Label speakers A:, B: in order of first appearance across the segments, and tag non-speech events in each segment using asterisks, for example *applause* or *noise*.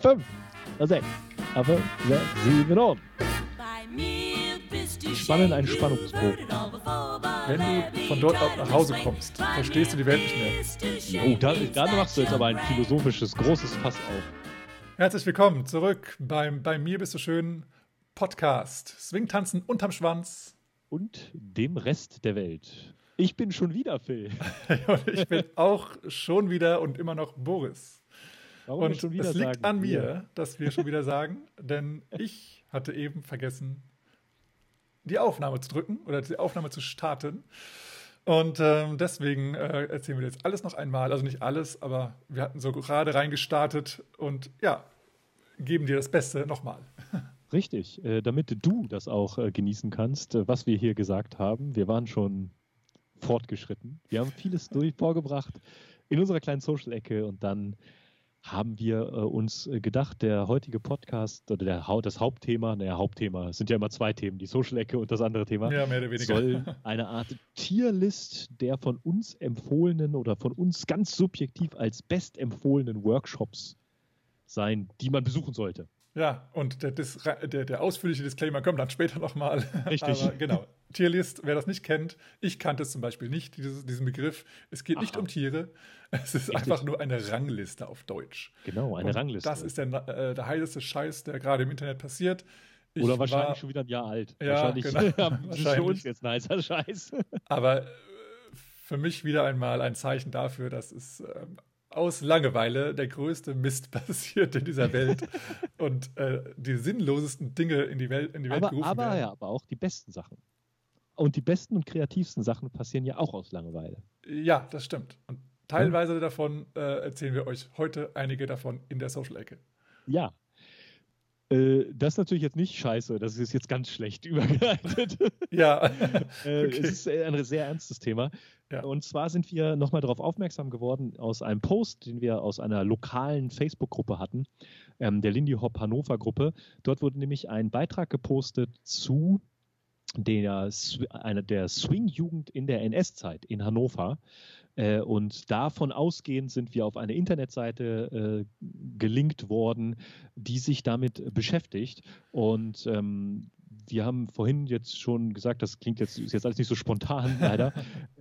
A: 5, A6, A5, 6, 7 und. Spannen einen Spannungsbogen.
B: Wenn du von dort aus nach Hause kommst, verstehst du die Welt nicht
A: mehr. Oh, da, da machst du jetzt aber ein philosophisches, großes Fass auf.
B: Herzlich willkommen zurück beim Bei mir bist du schön Podcast. Swingtanzen unterm Schwanz.
A: Und dem Rest der Welt. Ich bin schon wieder Phil. *laughs*
B: ich bin auch schon wieder und immer noch Boris. Warum und schon wieder es liegt an mir, ja. dass wir schon wieder sagen, *laughs* denn ich hatte eben vergessen, die Aufnahme zu drücken oder die Aufnahme zu starten. Und ähm, deswegen äh, erzählen wir jetzt alles noch einmal. Also nicht alles, aber wir hatten so gerade reingestartet und ja, geben dir das Beste nochmal. *laughs*
A: Richtig, äh, damit du das auch äh, genießen kannst, äh, was wir hier gesagt haben. Wir waren schon fortgeschritten. Wir haben vieles *laughs* durch vorgebracht in unserer kleinen Social-Ecke und dann haben wir äh, uns äh, gedacht, der heutige Podcast oder der, das Hauptthema, naja, Hauptthema, es sind ja immer zwei Themen, die Social-Ecke und das andere Thema,
B: ja, mehr oder weniger.
A: soll *laughs* eine Art Tierlist der von uns empfohlenen oder von uns ganz subjektiv als bestempfohlenen Workshops sein, die man besuchen sollte.
B: Ja, und der, der, der ausführliche Disclaimer kommt dann später nochmal.
A: Richtig. *laughs* Aber
B: genau. Tierlist, wer das nicht kennt, ich kannte es zum Beispiel nicht, dieses, diesen Begriff. Es geht Aha. nicht um Tiere, *laughs* es ist Richtig. einfach nur eine Rangliste auf Deutsch.
A: Genau, eine
B: und
A: Rangliste.
B: Das ist der, äh, der heißeste Scheiß, der gerade im Internet passiert.
A: Ich Oder wahrscheinlich war, schon wieder ein Jahr alt.
B: Ja,
A: wahrscheinlich,
B: genau. *laughs*
A: wahrscheinlich. *laughs* für uns jetzt nicer Scheiß.
B: Aber äh, für mich wieder einmal ein Zeichen dafür, dass es ähm, aus Langeweile der größte Mist passiert in dieser Welt und äh, die sinnlosesten Dinge in die Welt, in die Welt
A: aber,
B: gerufen
A: aber,
B: werden.
A: Ja, aber auch die besten Sachen. Und die besten und kreativsten Sachen passieren ja auch aus Langeweile.
B: Ja, das stimmt. Und teilweise hm? davon äh, erzählen wir euch heute einige davon in der Social-Ecke.
A: Ja, äh, das ist natürlich jetzt nicht scheiße, das ist jetzt ganz schlecht *laughs* übergeleitet.
B: Ja.
A: äh, *laughs* okay. Es ist ein sehr ernstes Thema. Ja. Und zwar sind wir nochmal darauf aufmerksam geworden aus einem Post, den wir aus einer lokalen Facebook-Gruppe hatten, ähm, der Lindy Hop Hannover Gruppe. Dort wurde nämlich ein Beitrag gepostet zu der, einer der Swing-Jugend in der NS-Zeit in Hannover. Äh, und davon ausgehend sind wir auf eine Internetseite äh, gelinkt worden, die sich damit beschäftigt. Und ähm, wir haben vorhin jetzt schon gesagt, das klingt jetzt, ist jetzt alles nicht so spontan, *laughs* leider.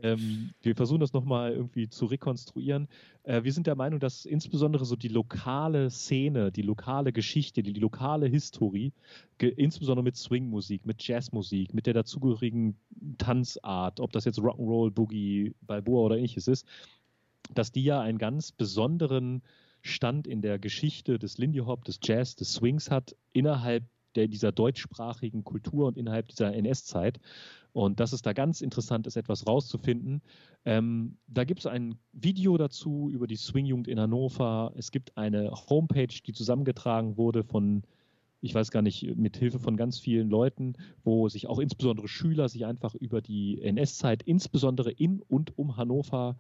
A: ähm, wir versuchen das nochmal irgendwie zu rekonstruieren. Äh, wir sind der Meinung, dass insbesondere so die lokale Szene, die lokale Geschichte, die, die lokale Historie, insbesondere mit Swingmusik, mit Jazzmusik, mit der dazugehörigen Tanzart, ob das jetzt Rock'n'Roll, Boogie, Balboa oder ähnliches ist, dass die ja einen ganz besonderen Stand in der Geschichte des Lindy Hop, des Jazz, des Swings hat, innerhalb der, dieser deutschsprachigen Kultur und innerhalb dieser NS-Zeit. Und dass es da ganz interessant ist, etwas rauszufinden. Ähm, da gibt es ein Video dazu über die Swingjugend in Hannover. Es gibt eine Homepage, die zusammengetragen wurde von, ich weiß gar nicht, mit Hilfe von ganz vielen Leuten, wo sich auch insbesondere Schüler sich einfach über die NS-Zeit, insbesondere in und um Hannover,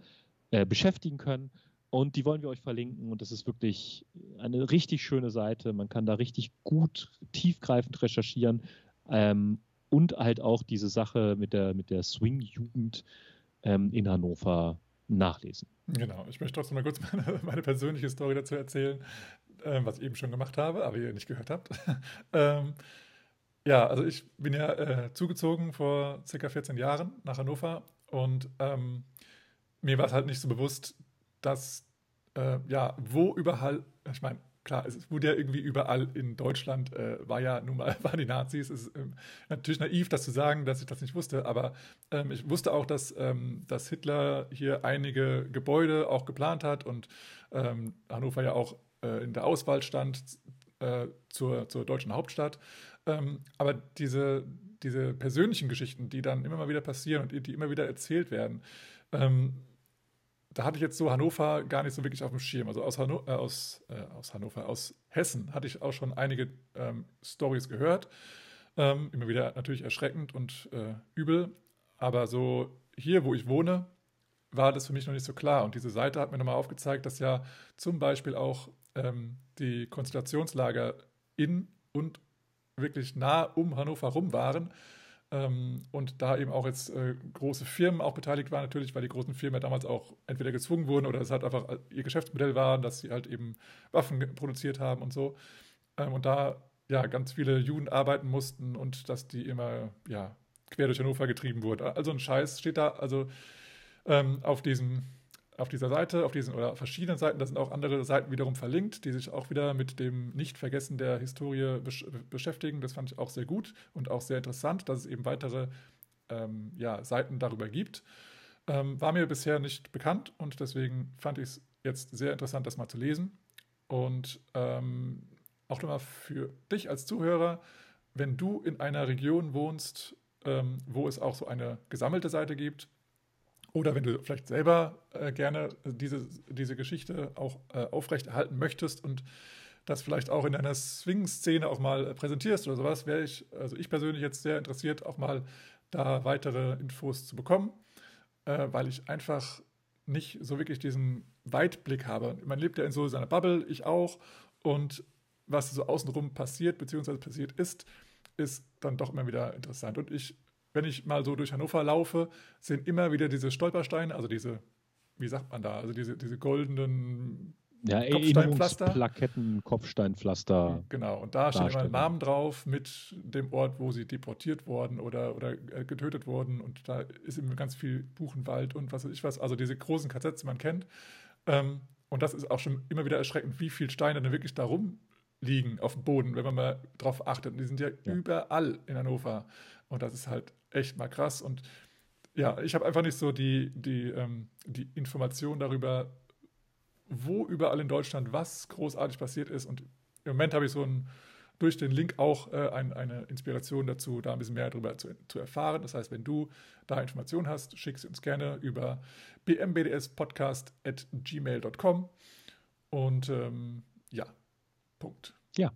A: äh, beschäftigen können. Und die wollen wir euch verlinken. Und das ist wirklich eine richtig schöne Seite. Man kann da richtig gut, tiefgreifend recherchieren. Ähm, und halt auch diese Sache mit der, mit der Swing-Jugend ähm, in Hannover nachlesen.
B: Genau, ich möchte trotzdem mal kurz *laughs* meine, meine persönliche Story dazu erzählen, ähm, was ich eben schon gemacht habe, aber ihr nicht gehört habt. *laughs* ähm, ja, also ich bin ja äh, zugezogen vor circa 14 Jahren nach Hannover und ähm, mir war es halt nicht so bewusst, dass, äh, ja, wo überall, ich meine, klar, es wurde ja irgendwie überall in Deutschland, äh, war ja nun mal, *laughs* waren die Nazis. Es ist ähm, natürlich naiv, das zu sagen, dass ich das nicht wusste, aber ähm, ich wusste auch, dass, ähm, dass Hitler hier einige Gebäude auch geplant hat und ähm, Hannover ja auch äh, in der Auswahl stand äh, zur, zur deutschen Hauptstadt. Ähm, aber diese, diese persönlichen Geschichten, die dann immer mal wieder passieren und die immer wieder erzählt werden, ähm, da hatte ich jetzt so Hannover gar nicht so wirklich auf dem Schirm. Also aus, Hanno äh, aus, äh, aus Hannover, aus Hessen hatte ich auch schon einige ähm, Stories gehört. Ähm, immer wieder natürlich erschreckend und äh, übel. Aber so hier, wo ich wohne, war das für mich noch nicht so klar. Und diese Seite hat mir nochmal aufgezeigt, dass ja zum Beispiel auch ähm, die Konzentrationslager in und wirklich nah um Hannover rum waren. Ähm, und da eben auch jetzt äh, große Firmen auch beteiligt waren, natürlich, weil die großen Firmen ja damals auch entweder gezwungen wurden oder es halt einfach ihr Geschäftsmodell war, dass sie halt eben Waffen produziert haben und so. Ähm, und da ja ganz viele Juden arbeiten mussten und dass die immer ja quer durch Hannover getrieben wurden. Also ein Scheiß steht da also ähm, auf diesem auf dieser Seite, auf diesen oder verschiedenen Seiten, da sind auch andere Seiten wiederum verlinkt, die sich auch wieder mit dem Nicht-Vergessen der Historie besch beschäftigen. Das fand ich auch sehr gut und auch sehr interessant, dass es eben weitere ähm, ja, Seiten darüber gibt. Ähm, war mir bisher nicht bekannt und deswegen fand ich es jetzt sehr interessant, das mal zu lesen. Und ähm, auch nochmal für dich als Zuhörer, wenn du in einer Region wohnst, ähm, wo es auch so eine gesammelte Seite gibt, oder wenn du vielleicht selber äh, gerne diese, diese Geschichte auch äh, aufrechterhalten möchtest und das vielleicht auch in einer Swing-Szene auch mal äh, präsentierst oder sowas, wäre ich, also ich persönlich jetzt sehr interessiert, auch mal da weitere Infos zu bekommen, äh, weil ich einfach nicht so wirklich diesen Weitblick habe. Man lebt ja in so seiner Bubble, ich auch, und was so außenrum passiert, beziehungsweise passiert ist, ist dann doch immer wieder interessant. Und ich wenn ich mal so durch Hannover laufe, sind immer wieder diese Stolpersteine, also diese, wie sagt man da, also diese, diese goldenen
A: ja, Kopfsteinpflaster. Plaketten, Kopfsteinpflaster.
B: Genau, und da steht immer ein Namen drauf mit dem Ort, wo sie deportiert wurden oder, oder äh, getötet wurden. Und da ist immer ganz viel Buchenwald und was weiß ich was. Also diese großen KZs, die man kennt. Ähm, und das ist auch schon immer wieder erschreckend, wie viele Steine dann wirklich da rumliegen auf dem Boden, wenn man mal drauf achtet. Und die sind ja, ja. überall in Hannover. Und das ist halt echt mal krass. Und ja, ich habe einfach nicht so die, die, ähm, die Information darüber, wo überall in Deutschland was großartig passiert ist. Und im Moment habe ich so ein, durch den Link auch äh, ein, eine Inspiration dazu, da ein bisschen mehr darüber zu, zu erfahren. Das heißt, wenn du da Informationen hast, schick sie uns gerne über bmbdspodcast.gmail.com. Und ähm, ja, Punkt.
A: Ja,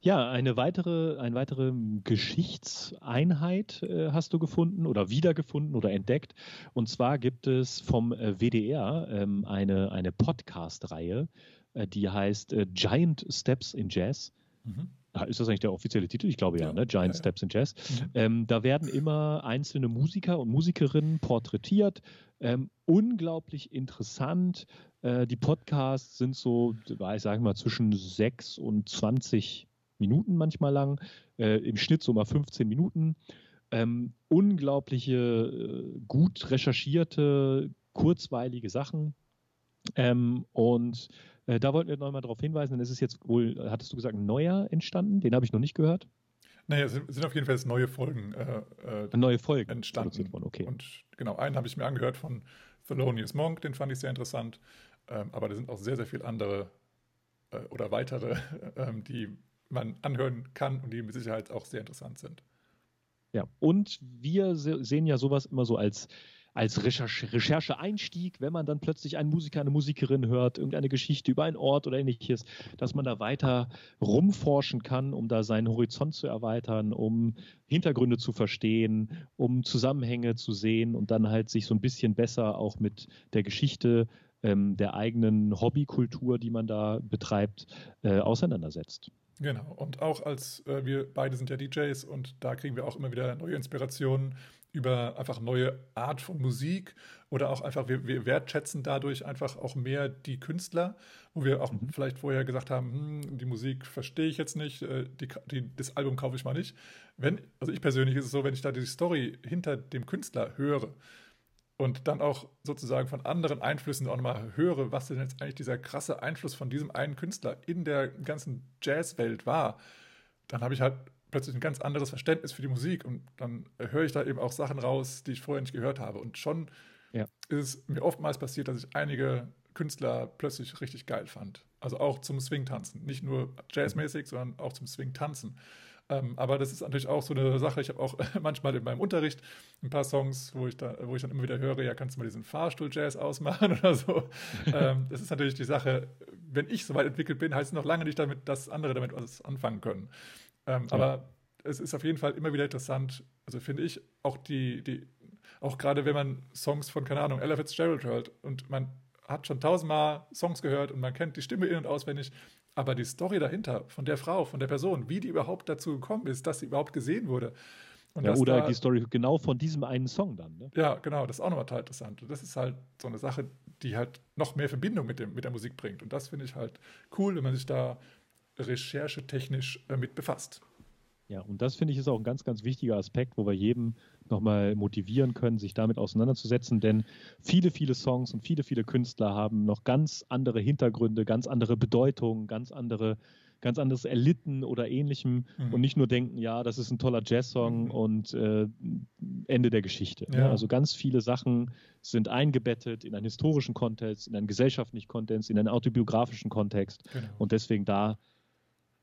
A: ja, eine weitere, eine weitere Geschichtseinheit äh, hast du gefunden oder wiedergefunden oder entdeckt. Und zwar gibt es vom äh, WDR ähm, eine, eine Podcast-Reihe, äh, die heißt äh, Giant Steps in Jazz. Mhm. Ah, ist das eigentlich der offizielle Titel? Ich glaube ja, ja ne? Giant ja, Steps in Jazz. Mhm. Ähm, da werden immer einzelne Musiker und Musikerinnen porträtiert. Ähm, unglaublich interessant. Äh, die Podcasts sind so, ich sage mal, zwischen 6 und 20 Minuten manchmal lang, äh, im Schnitt so mal 15 Minuten. Ähm, unglaubliche, äh, gut recherchierte, kurzweilige Sachen. Ähm, und äh, da wollten wir nochmal darauf hinweisen, denn es ist jetzt wohl, hattest du gesagt, ein neuer entstanden? Den habe ich noch nicht gehört.
B: Naja, es sind auf jeden Fall jetzt neue Folgen, äh,
A: äh neue Folgen
B: entstanden. Worden, okay. Und genau, einen habe ich mir angehört von Thelonious Monk, den fand ich sehr interessant. Ähm, aber da sind auch sehr, sehr viele andere äh, oder weitere, *laughs* ähm, die man anhören kann und die mit Sicherheit auch sehr interessant sind.
A: Ja, und wir sehen ja sowas immer so als, als Recherche-Einstieg, wenn man dann plötzlich einen Musiker, eine Musikerin hört, irgendeine Geschichte über einen Ort oder ähnliches, dass man da weiter rumforschen kann, um da seinen Horizont zu erweitern, um Hintergründe zu verstehen, um Zusammenhänge zu sehen und dann halt sich so ein bisschen besser auch mit der Geschichte ähm, der eigenen Hobbykultur, die man da betreibt, äh, auseinandersetzt.
B: Genau, und auch als äh, wir beide sind ja DJs und da kriegen wir auch immer wieder neue Inspirationen über einfach neue Art von Musik oder auch einfach, wir, wir wertschätzen dadurch einfach auch mehr die Künstler, wo wir auch mhm. vielleicht vorher gesagt haben, hm, die Musik verstehe ich jetzt nicht, äh, die, die, das Album kaufe ich mal nicht. Wenn, also ich persönlich ist es so, wenn ich da die Story hinter dem Künstler höre, und dann auch sozusagen von anderen Einflüssen auch nochmal höre, was denn jetzt eigentlich dieser krasse Einfluss von diesem einen Künstler in der ganzen Jazzwelt war, dann habe ich halt plötzlich ein ganz anderes Verständnis für die Musik und dann höre ich da eben auch Sachen raus, die ich vorher nicht gehört habe. Und schon ja. ist es mir oftmals passiert, dass ich einige Künstler plötzlich richtig geil fand. Also auch zum Swing-Tanzen. Nicht nur jazzmäßig, sondern auch zum Swing-Tanzen. Ähm, aber das ist natürlich auch so eine Sache. Ich habe auch *laughs* manchmal in meinem Unterricht ein paar Songs, wo ich, da, wo ich dann immer wieder höre, ja, kannst du mal diesen Fahrstuhl-Jazz ausmachen *laughs* oder so. ähm, das ist natürlich die Sache, wenn ich so weit entwickelt bin, heißt es noch lange nicht damit, dass andere damit was anfangen können. Ähm, ja. Aber es ist auf jeden Fall immer wieder interessant, also finde ich, auch die, die, auch gerade wenn man Songs von, keine Ahnung, Ella Fitzgerald hört und man hat schon tausendmal Songs gehört und man kennt die Stimme in- und auswendig, aber die Story dahinter, von der Frau, von der Person, wie die überhaupt dazu gekommen ist, dass sie überhaupt gesehen wurde.
A: Ja, oder da, die Story genau von diesem einen Song dann. Ne?
B: Ja, genau, das ist auch nochmal total interessant. das ist halt so eine Sache, die halt noch mehr Verbindung mit, dem, mit der Musik bringt. Und das finde ich halt cool, wenn man sich da recherchetechnisch äh, mit befasst.
A: Ja, und das finde ich ist auch ein ganz, ganz wichtiger Aspekt, wo wir jedem nochmal motivieren können, sich damit auseinanderzusetzen, denn viele, viele Songs und viele, viele Künstler haben noch ganz andere Hintergründe, ganz andere Bedeutungen, ganz andere, ganz anderes Erlitten oder ähnlichem mhm. und nicht nur denken, ja, das ist ein toller Jazzsong mhm. und äh, Ende der Geschichte. Ja. Also ganz viele Sachen sind eingebettet in einen historischen Kontext, in einen gesellschaftlichen Kontext, in einen autobiografischen Kontext genau. und deswegen da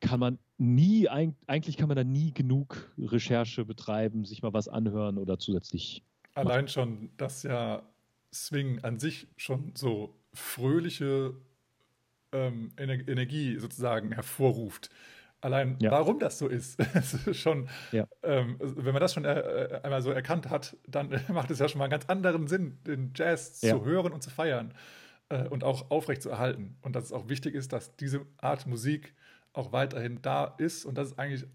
A: kann man nie, eigentlich kann man da nie genug Recherche betreiben, sich mal was anhören oder zusätzlich.
B: Allein machen. schon, dass ja Swing an sich schon so fröhliche ähm, Ener Energie sozusagen hervorruft. Allein ja. warum das so ist, *laughs* ist schon, ja. ähm, wenn man das schon äh, einmal so erkannt hat, dann *laughs* macht es ja schon mal einen ganz anderen Sinn, den Jazz ja. zu hören und zu feiern äh, und auch aufrecht zu erhalten. Und dass es auch wichtig ist, dass diese Art Musik auch weiterhin da ist und dass es eigentlich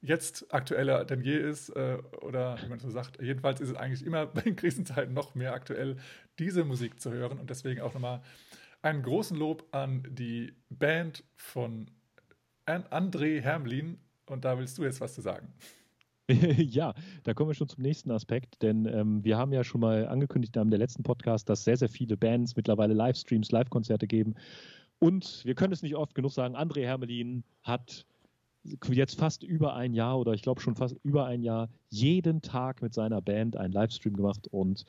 B: jetzt aktueller denn je ist, äh, oder wie man so sagt, jedenfalls ist es eigentlich immer *laughs* in Krisenzeiten noch mehr aktuell, diese Musik zu hören. Und deswegen auch nochmal einen großen Lob an die Band von André Hermlin. Und da willst du jetzt was zu sagen. *laughs*
A: ja, da kommen wir schon zum nächsten Aspekt, denn ähm, wir haben ja schon mal angekündigt in der letzten Podcast, dass sehr, sehr viele Bands mittlerweile Livestreams, Live-Konzerte geben. Und wir können es nicht oft genug sagen, André Hermelin hat jetzt fast über ein Jahr oder ich glaube schon fast über ein Jahr jeden Tag mit seiner Band einen Livestream gemacht und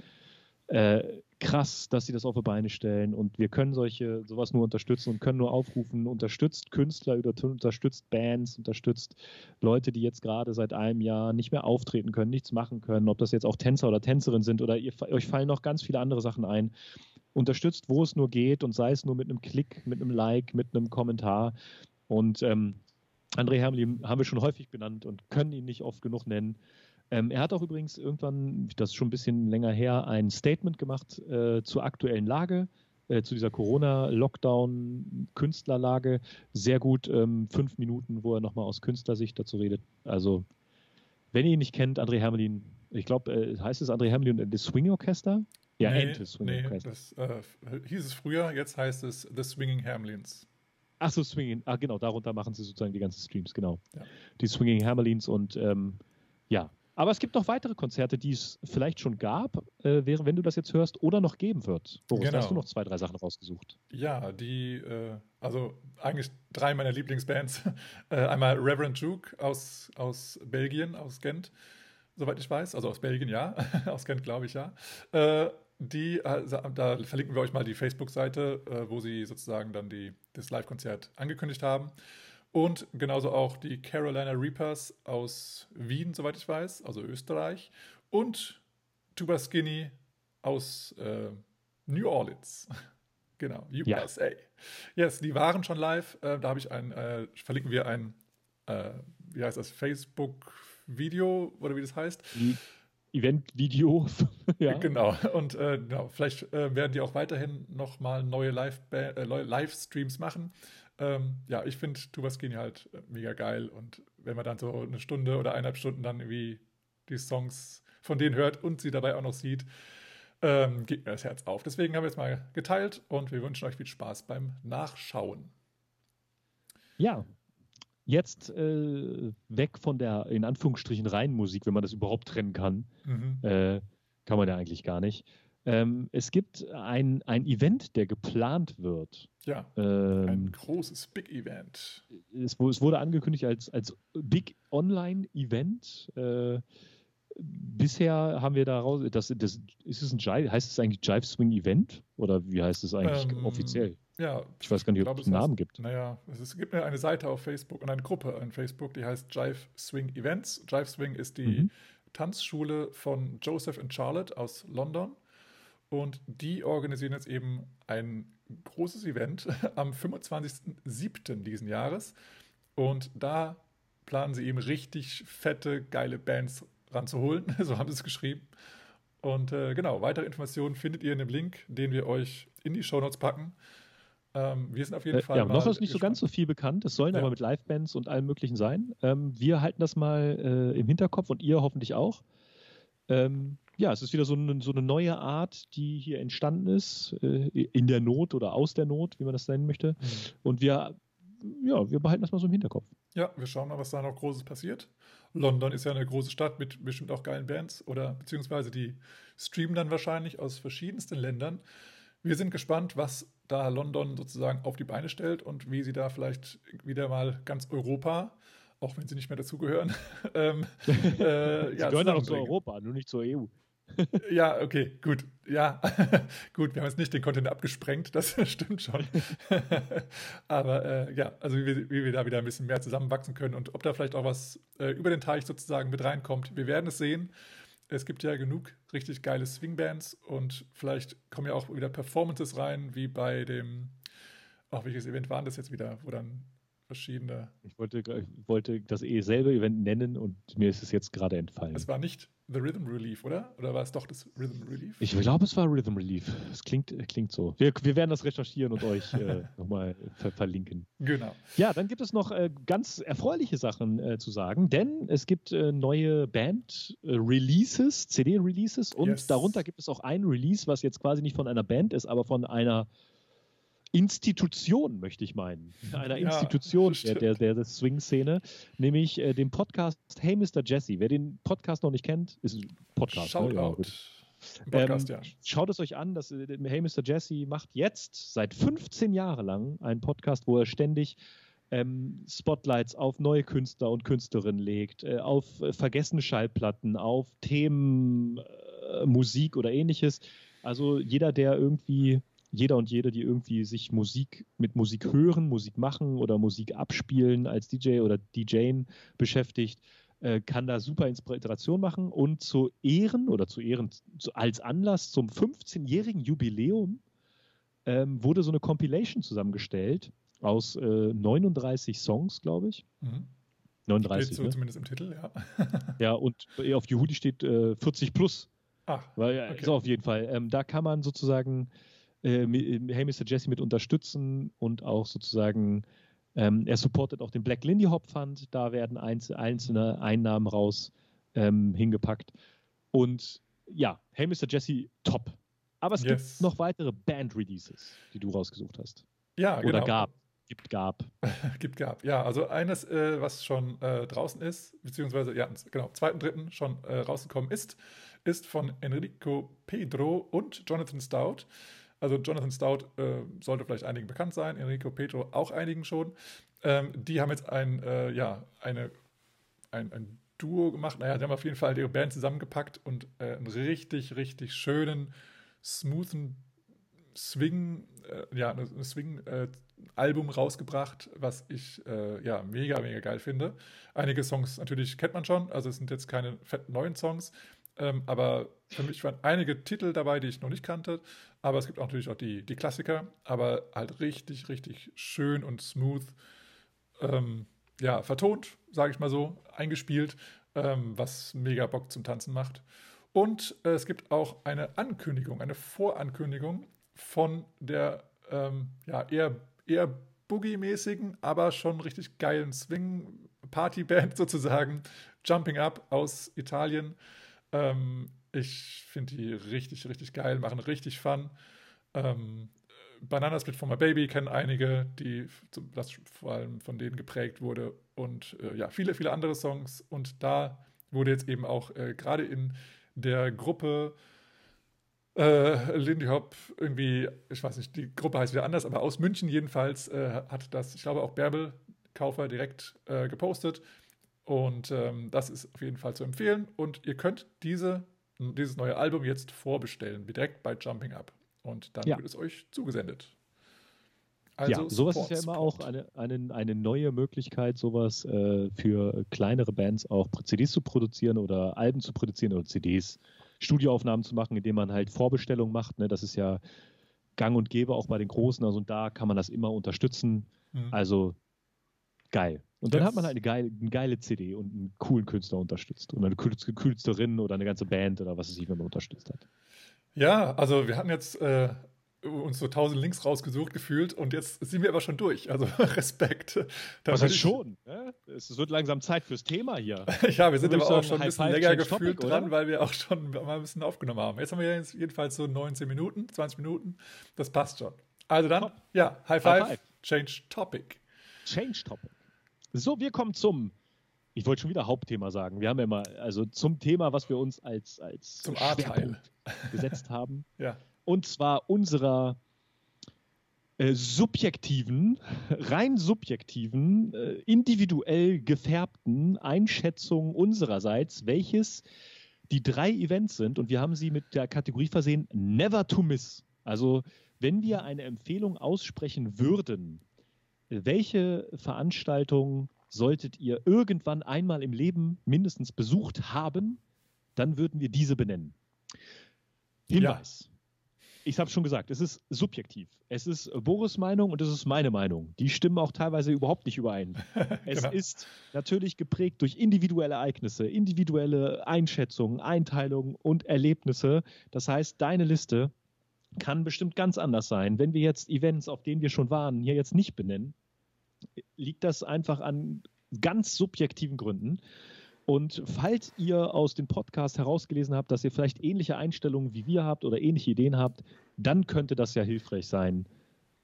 A: äh, krass, dass sie das auf die Beine stellen. Und wir können solche sowas nur unterstützen und können nur aufrufen, unterstützt Künstler, unterstützt Bands, unterstützt Leute, die jetzt gerade seit einem Jahr nicht mehr auftreten können, nichts machen können, ob das jetzt auch Tänzer oder Tänzerinnen sind oder ihr, euch fallen noch ganz viele andere Sachen ein unterstützt, wo es nur geht und sei es nur mit einem Klick, mit einem Like, mit einem Kommentar. Und ähm, André Hermli haben wir schon häufig benannt und können ihn nicht oft genug nennen. Ähm, er hat auch übrigens irgendwann, das ist schon ein bisschen länger her, ein Statement gemacht äh, zur aktuellen Lage, äh, zu dieser Corona-Lockdown-Künstlerlage. Sehr gut, ähm, fünf Minuten, wo er nochmal aus Künstlersicht dazu redet. Also, wenn ihr ihn nicht kennt, André Hermelin, ich glaube, äh, heißt es André Hermelin und das Swing Orchester?
B: Ja, nee, Entes. Nee, das äh, hieß es früher, jetzt heißt es The Swinging Hamlins.
A: Ach so, Swinging, ah genau, darunter machen sie sozusagen die ganzen Streams, genau. Ja. Die Swinging Hamlins und ähm, ja. Aber es gibt noch weitere Konzerte, die es vielleicht schon gab, äh, wäre, wenn du das jetzt hörst, oder noch geben wird. Boris, genau. hast du noch zwei, drei Sachen rausgesucht?
B: Ja, die, äh, also eigentlich drei meiner Lieblingsbands. *laughs* Äh, einmal Reverend Juke aus, aus Belgien, aus Gent, soweit ich weiß. Also aus Belgien, ja. *laughs* aus Gent, glaube ich, ja. Die, also, da verlinken wir euch mal die Facebook-Seite, äh, wo sie sozusagen dann die, das Live-Konzert angekündigt haben. Und genauso auch die Carolina Reapers aus Wien, soweit ich weiß, also Österreich. Und Tuba Skinny aus äh, New Orleans. *laughs* genau, USA. Ja. Yes, die waren schon live. Äh, da habe ich ein, äh, verlinken wir ein, äh, wie heißt das, Facebook-Video oder wie das heißt.
A: Die Event-Video. *laughs*
B: ja. Genau. Und äh, genau, vielleicht äh, werden die auch weiterhin nochmal neue äh, Livestreams machen. Ähm, ja, ich finde Tubaskini halt äh, mega geil. Und wenn man dann so eine Stunde oder eineinhalb Stunden dann irgendwie die Songs von denen hört und sie dabei auch noch sieht, ähm, geht mir das Herz auf. Deswegen haben wir es mal geteilt und wir wünschen euch viel Spaß beim Nachschauen.
A: Ja, jetzt äh, weg von der in Anführungsstrichen reinen Musik, wenn man das überhaupt trennen kann, mhm. äh, kann man ja eigentlich gar nicht. Ähm, es gibt ein, ein Event, der geplant wird.
B: Ja, ähm, ein großes Big Event.
A: Es, es, wurde angekündigt als, als Big Online Event. Äh, bisher haben wir daraus, das, das, ist es ein Jive, heißt es eigentlich Jive Swing Event? Oder wie heißt es eigentlich ähm, offiziell?
B: Ja,
A: ich weiß gar nicht, ob es einen Namen gibt.
B: Naja, es gibt eine Seite auf Facebook und eine Gruppe auf Facebook, die heißt Jive Swing Events. Jive Swing ist die mhm. Tanzschule von Joseph und Charlotte aus London. Und die organisieren jetzt eben ein großes Event *laughs* am 25.07. diesen Jahres. Und da planen sie eben richtig fette, geile Bands ranzuholen. *laughs* so haben sie es geschrieben. Und äh, genau, weitere Informationen findet ihr in dem Link, den wir euch in die Shownotes packen. Ähm, wir sind auf jeden
A: äh,
B: Fall.
A: Ja, noch ist nicht so ganz so viel bekannt. Es sollen ja. aber mit Livebands und allem Möglichen sein. Ähm, wir halten das mal äh, im Hinterkopf und ihr hoffentlich auch. Ähm, ja, es ist wieder so eine, so eine, neue Art, die hier entstanden ist, äh, in der Not oder aus der Not, wie man das nennen möchte. Mhm. Und wir, ja, wir behalten das mal so im Hinterkopf.
B: Ja, wir schauen mal, was da noch Großes passiert. London ist ja eine große Stadt mit bestimmt auch geilen Bands oder beziehungsweise die streamen dann wahrscheinlich aus verschiedensten Ländern. Wir sind gespannt, was da London sozusagen auf die Beine stellt und wie sie da vielleicht wieder mal ganz Europa, auch wenn sie nicht mehr dazugehören, *laughs* ähm, *laughs*
A: äh, sie ja, gehören auch zu Europa, nur nicht zur EU. *laughs*
B: ja, okay, gut. Ja, gut, wir haben jetzt nicht den Kontinent abgesprengt, das stimmt schon. Aber äh, ja, also wie wir, wie wir, da wieder ein bisschen mehr zusammenwachsen können und ob da vielleicht auch was äh, über den Teich sozusagen mit reinkommt. Wir werden es sehen es gibt ja genug richtig geile Swingbands und vielleicht kommen ja auch wieder Performances rein, wie bei dem, ach, welches Event waren das jetzt wieder, wo dann verschiedene.
A: Ich wollte, ich wollte das eh selbe Event nennen und mir ist es jetzt gerade entfallen.
B: Es war nicht The Rhythm Relief, oder? Oder war es doch das Rhythm Relief?
A: Ich glaube, es war Rhythm Relief. Es klingt, klingt so. Wir, wir werden das recherchieren und euch äh, *laughs* nochmal ver verlinken.
B: Genau.
A: Ja, dann gibt es noch äh, ganz erfreuliche Sachen äh, zu sagen, denn es gibt äh, neue Band-Releases, CD-Releases und yes. darunter gibt es auch ein Release, was jetzt quasi nicht von einer Band ist, aber von einer Institution, möchte ich meinen. *laughs* Einer ja, Institution der, der, der, der Swing-Szene, nämlich äh, dem Podcast Hey Mr. Jesse. Wer den Podcast noch nicht kennt, ist ein Podcast.
B: Shout
A: ne? Podcast, ähm, ja. Schaut es euch an, dass äh, Hey Mr. Jesse macht jetzt seit 15 Jahren lang einen Podcast, wo er ständig ähm, Spotlights auf neue Künstler und Künstlerinnen legt, äh, auf äh, vergessene Schallplatten, auf Themen, äh, Musik oder ähnliches. Also jeder, der irgendwie jeder und jede, die irgendwie sich Musik mit Musik hören, Musik machen oder Musik abspielen als DJ oder DJing beschäftigt, äh, kann da super Inspiration machen. Und zu Ehren oder zu Ehren als Anlass zum 15-jährigen Jubiläum ähm, wurde so eine Compilation zusammengestellt aus äh, 39 Songs, glaube ich. Mhm. 39. Steht
B: so ne? zumindest im Titel, ja. *laughs*
A: ja, und auf Yehudi steht äh, 40 plus.
B: Ach,
A: Weil, okay. ist auf jeden Fall. Ähm, da kann man sozusagen äh, äh, Hey Mr. Jesse mit unterstützen und auch sozusagen, ähm, er supportet auch den Black Lindy Hop Fund, da werden einzelne Einnahmen raus ähm, hingepackt. Und ja, Hey Mr. Jesse, top. Aber es yes. gibt noch weitere Band-Releases, die du rausgesucht hast.
B: Ja,
A: Oder
B: genau.
A: gab. Gibt gab. *laughs*
B: gibt gab. Ja, also eines, äh, was schon äh, draußen ist, beziehungsweise, ja, genau, zweiten, dritten schon äh, rausgekommen ist, ist von Enrico Pedro und Jonathan Stout. Also Jonathan Stout äh, sollte vielleicht einigen bekannt sein, Enrico Petro auch einigen schon. Ähm, die haben jetzt ein, äh, ja, eine, ein, ein Duo gemacht. Naja, die haben auf jeden Fall ihre Band zusammengepackt und äh, einen richtig, richtig schönen, smoothen Swing, äh, ja, ein Swing-Album rausgebracht, was ich äh, ja mega, mega geil finde. Einige Songs natürlich kennt man schon, also es sind jetzt keine fetten neuen Songs, ähm, aber für mich waren einige Titel dabei, die ich noch nicht kannte. Aber es gibt auch natürlich auch die, die Klassiker, aber halt richtig, richtig schön und smooth. Ähm, ja, vertont, sage ich mal so, eingespielt, ähm, was mega Bock zum Tanzen macht. Und äh, es gibt auch eine Ankündigung, eine Vorankündigung von der ähm, ja, eher, eher Boogie-mäßigen, aber schon richtig geilen Swing-Party-Band *laughs* sozusagen, Jumping Up aus Italien. Ähm, ich finde die richtig, richtig geil, machen richtig Fun. Ähm, Banana Split for My Baby kennen einige, die das vor allem von denen geprägt wurde. Und äh, ja, viele, viele andere Songs. Und da wurde jetzt eben auch äh, gerade in der Gruppe äh, Lindy Hop irgendwie, ich weiß nicht, die Gruppe heißt wieder anders, aber aus München jedenfalls äh, hat das, ich glaube auch Bärbel Kaufer direkt äh, gepostet. Und ähm, das ist auf jeden Fall zu empfehlen. Und ihr könnt diese, dieses neue Album jetzt vorbestellen, direkt bei Jumping Up. Und dann ja. wird es euch zugesendet.
A: Also ja, sowas Support, ist ja immer Support. auch eine, eine, eine neue Möglichkeit, sowas äh, für kleinere Bands auch CDs zu produzieren oder Alben zu produzieren oder CDs, Studioaufnahmen zu machen, indem man halt Vorbestellungen macht. Ne? Das ist ja gang und gäbe auch bei den Großen. Also und da kann man das immer unterstützen. Mhm. Also geil. Und dann das hat man halt eine geile, eine geile CD und einen coolen Künstler unterstützt. Und eine Künstlerin oder eine ganze Band oder was es sich, wenn man unterstützt hat.
B: Ja, also wir hatten jetzt äh, uns so tausend Links rausgesucht gefühlt und jetzt sind wir aber schon durch. Also *laughs* Respekt.
A: Da Was heißt schon? Ne? Es wird langsam Zeit fürs Thema hier. *laughs*
B: ja, wir sind aber auch schon ein bisschen länger gefühlt Topic, dran, weil wir auch schon mal ein bisschen aufgenommen haben. Jetzt haben wir jetzt jedenfalls so 19 Minuten, 20 Minuten. Das passt schon. Also dann, Top. ja, High Five, High five. Change Topic.
A: Change Topic. So, wir kommen zum ich wollte schon wieder Hauptthema sagen. Wir haben ja mal, also zum Thema, was wir uns als, als
B: zum A-Teil
A: gesetzt haben. *laughs*
B: ja.
A: Und zwar unserer äh, subjektiven, rein subjektiven, äh, individuell gefärbten Einschätzung unsererseits, welches die drei Events sind. Und wir haben sie mit der Kategorie versehen, never to miss. Also wenn wir eine Empfehlung aussprechen würden, welche Veranstaltung solltet ihr irgendwann einmal im Leben mindestens besucht haben, dann würden wir diese benennen. Hinweis. Ja. Ich habe schon gesagt, es ist subjektiv. Es ist Boris Meinung und es ist meine Meinung. Die stimmen auch teilweise überhaupt nicht überein. *laughs* es genau. ist natürlich geprägt durch individuelle Ereignisse, individuelle Einschätzungen, Einteilungen und Erlebnisse. Das heißt, deine Liste kann bestimmt ganz anders sein. Wenn wir jetzt Events, auf denen wir schon waren, hier jetzt nicht benennen, liegt das einfach an ganz subjektiven Gründen. Und falls ihr aus dem Podcast herausgelesen habt, dass ihr vielleicht ähnliche Einstellungen wie wir habt oder ähnliche Ideen habt, dann könnte das ja hilfreich sein,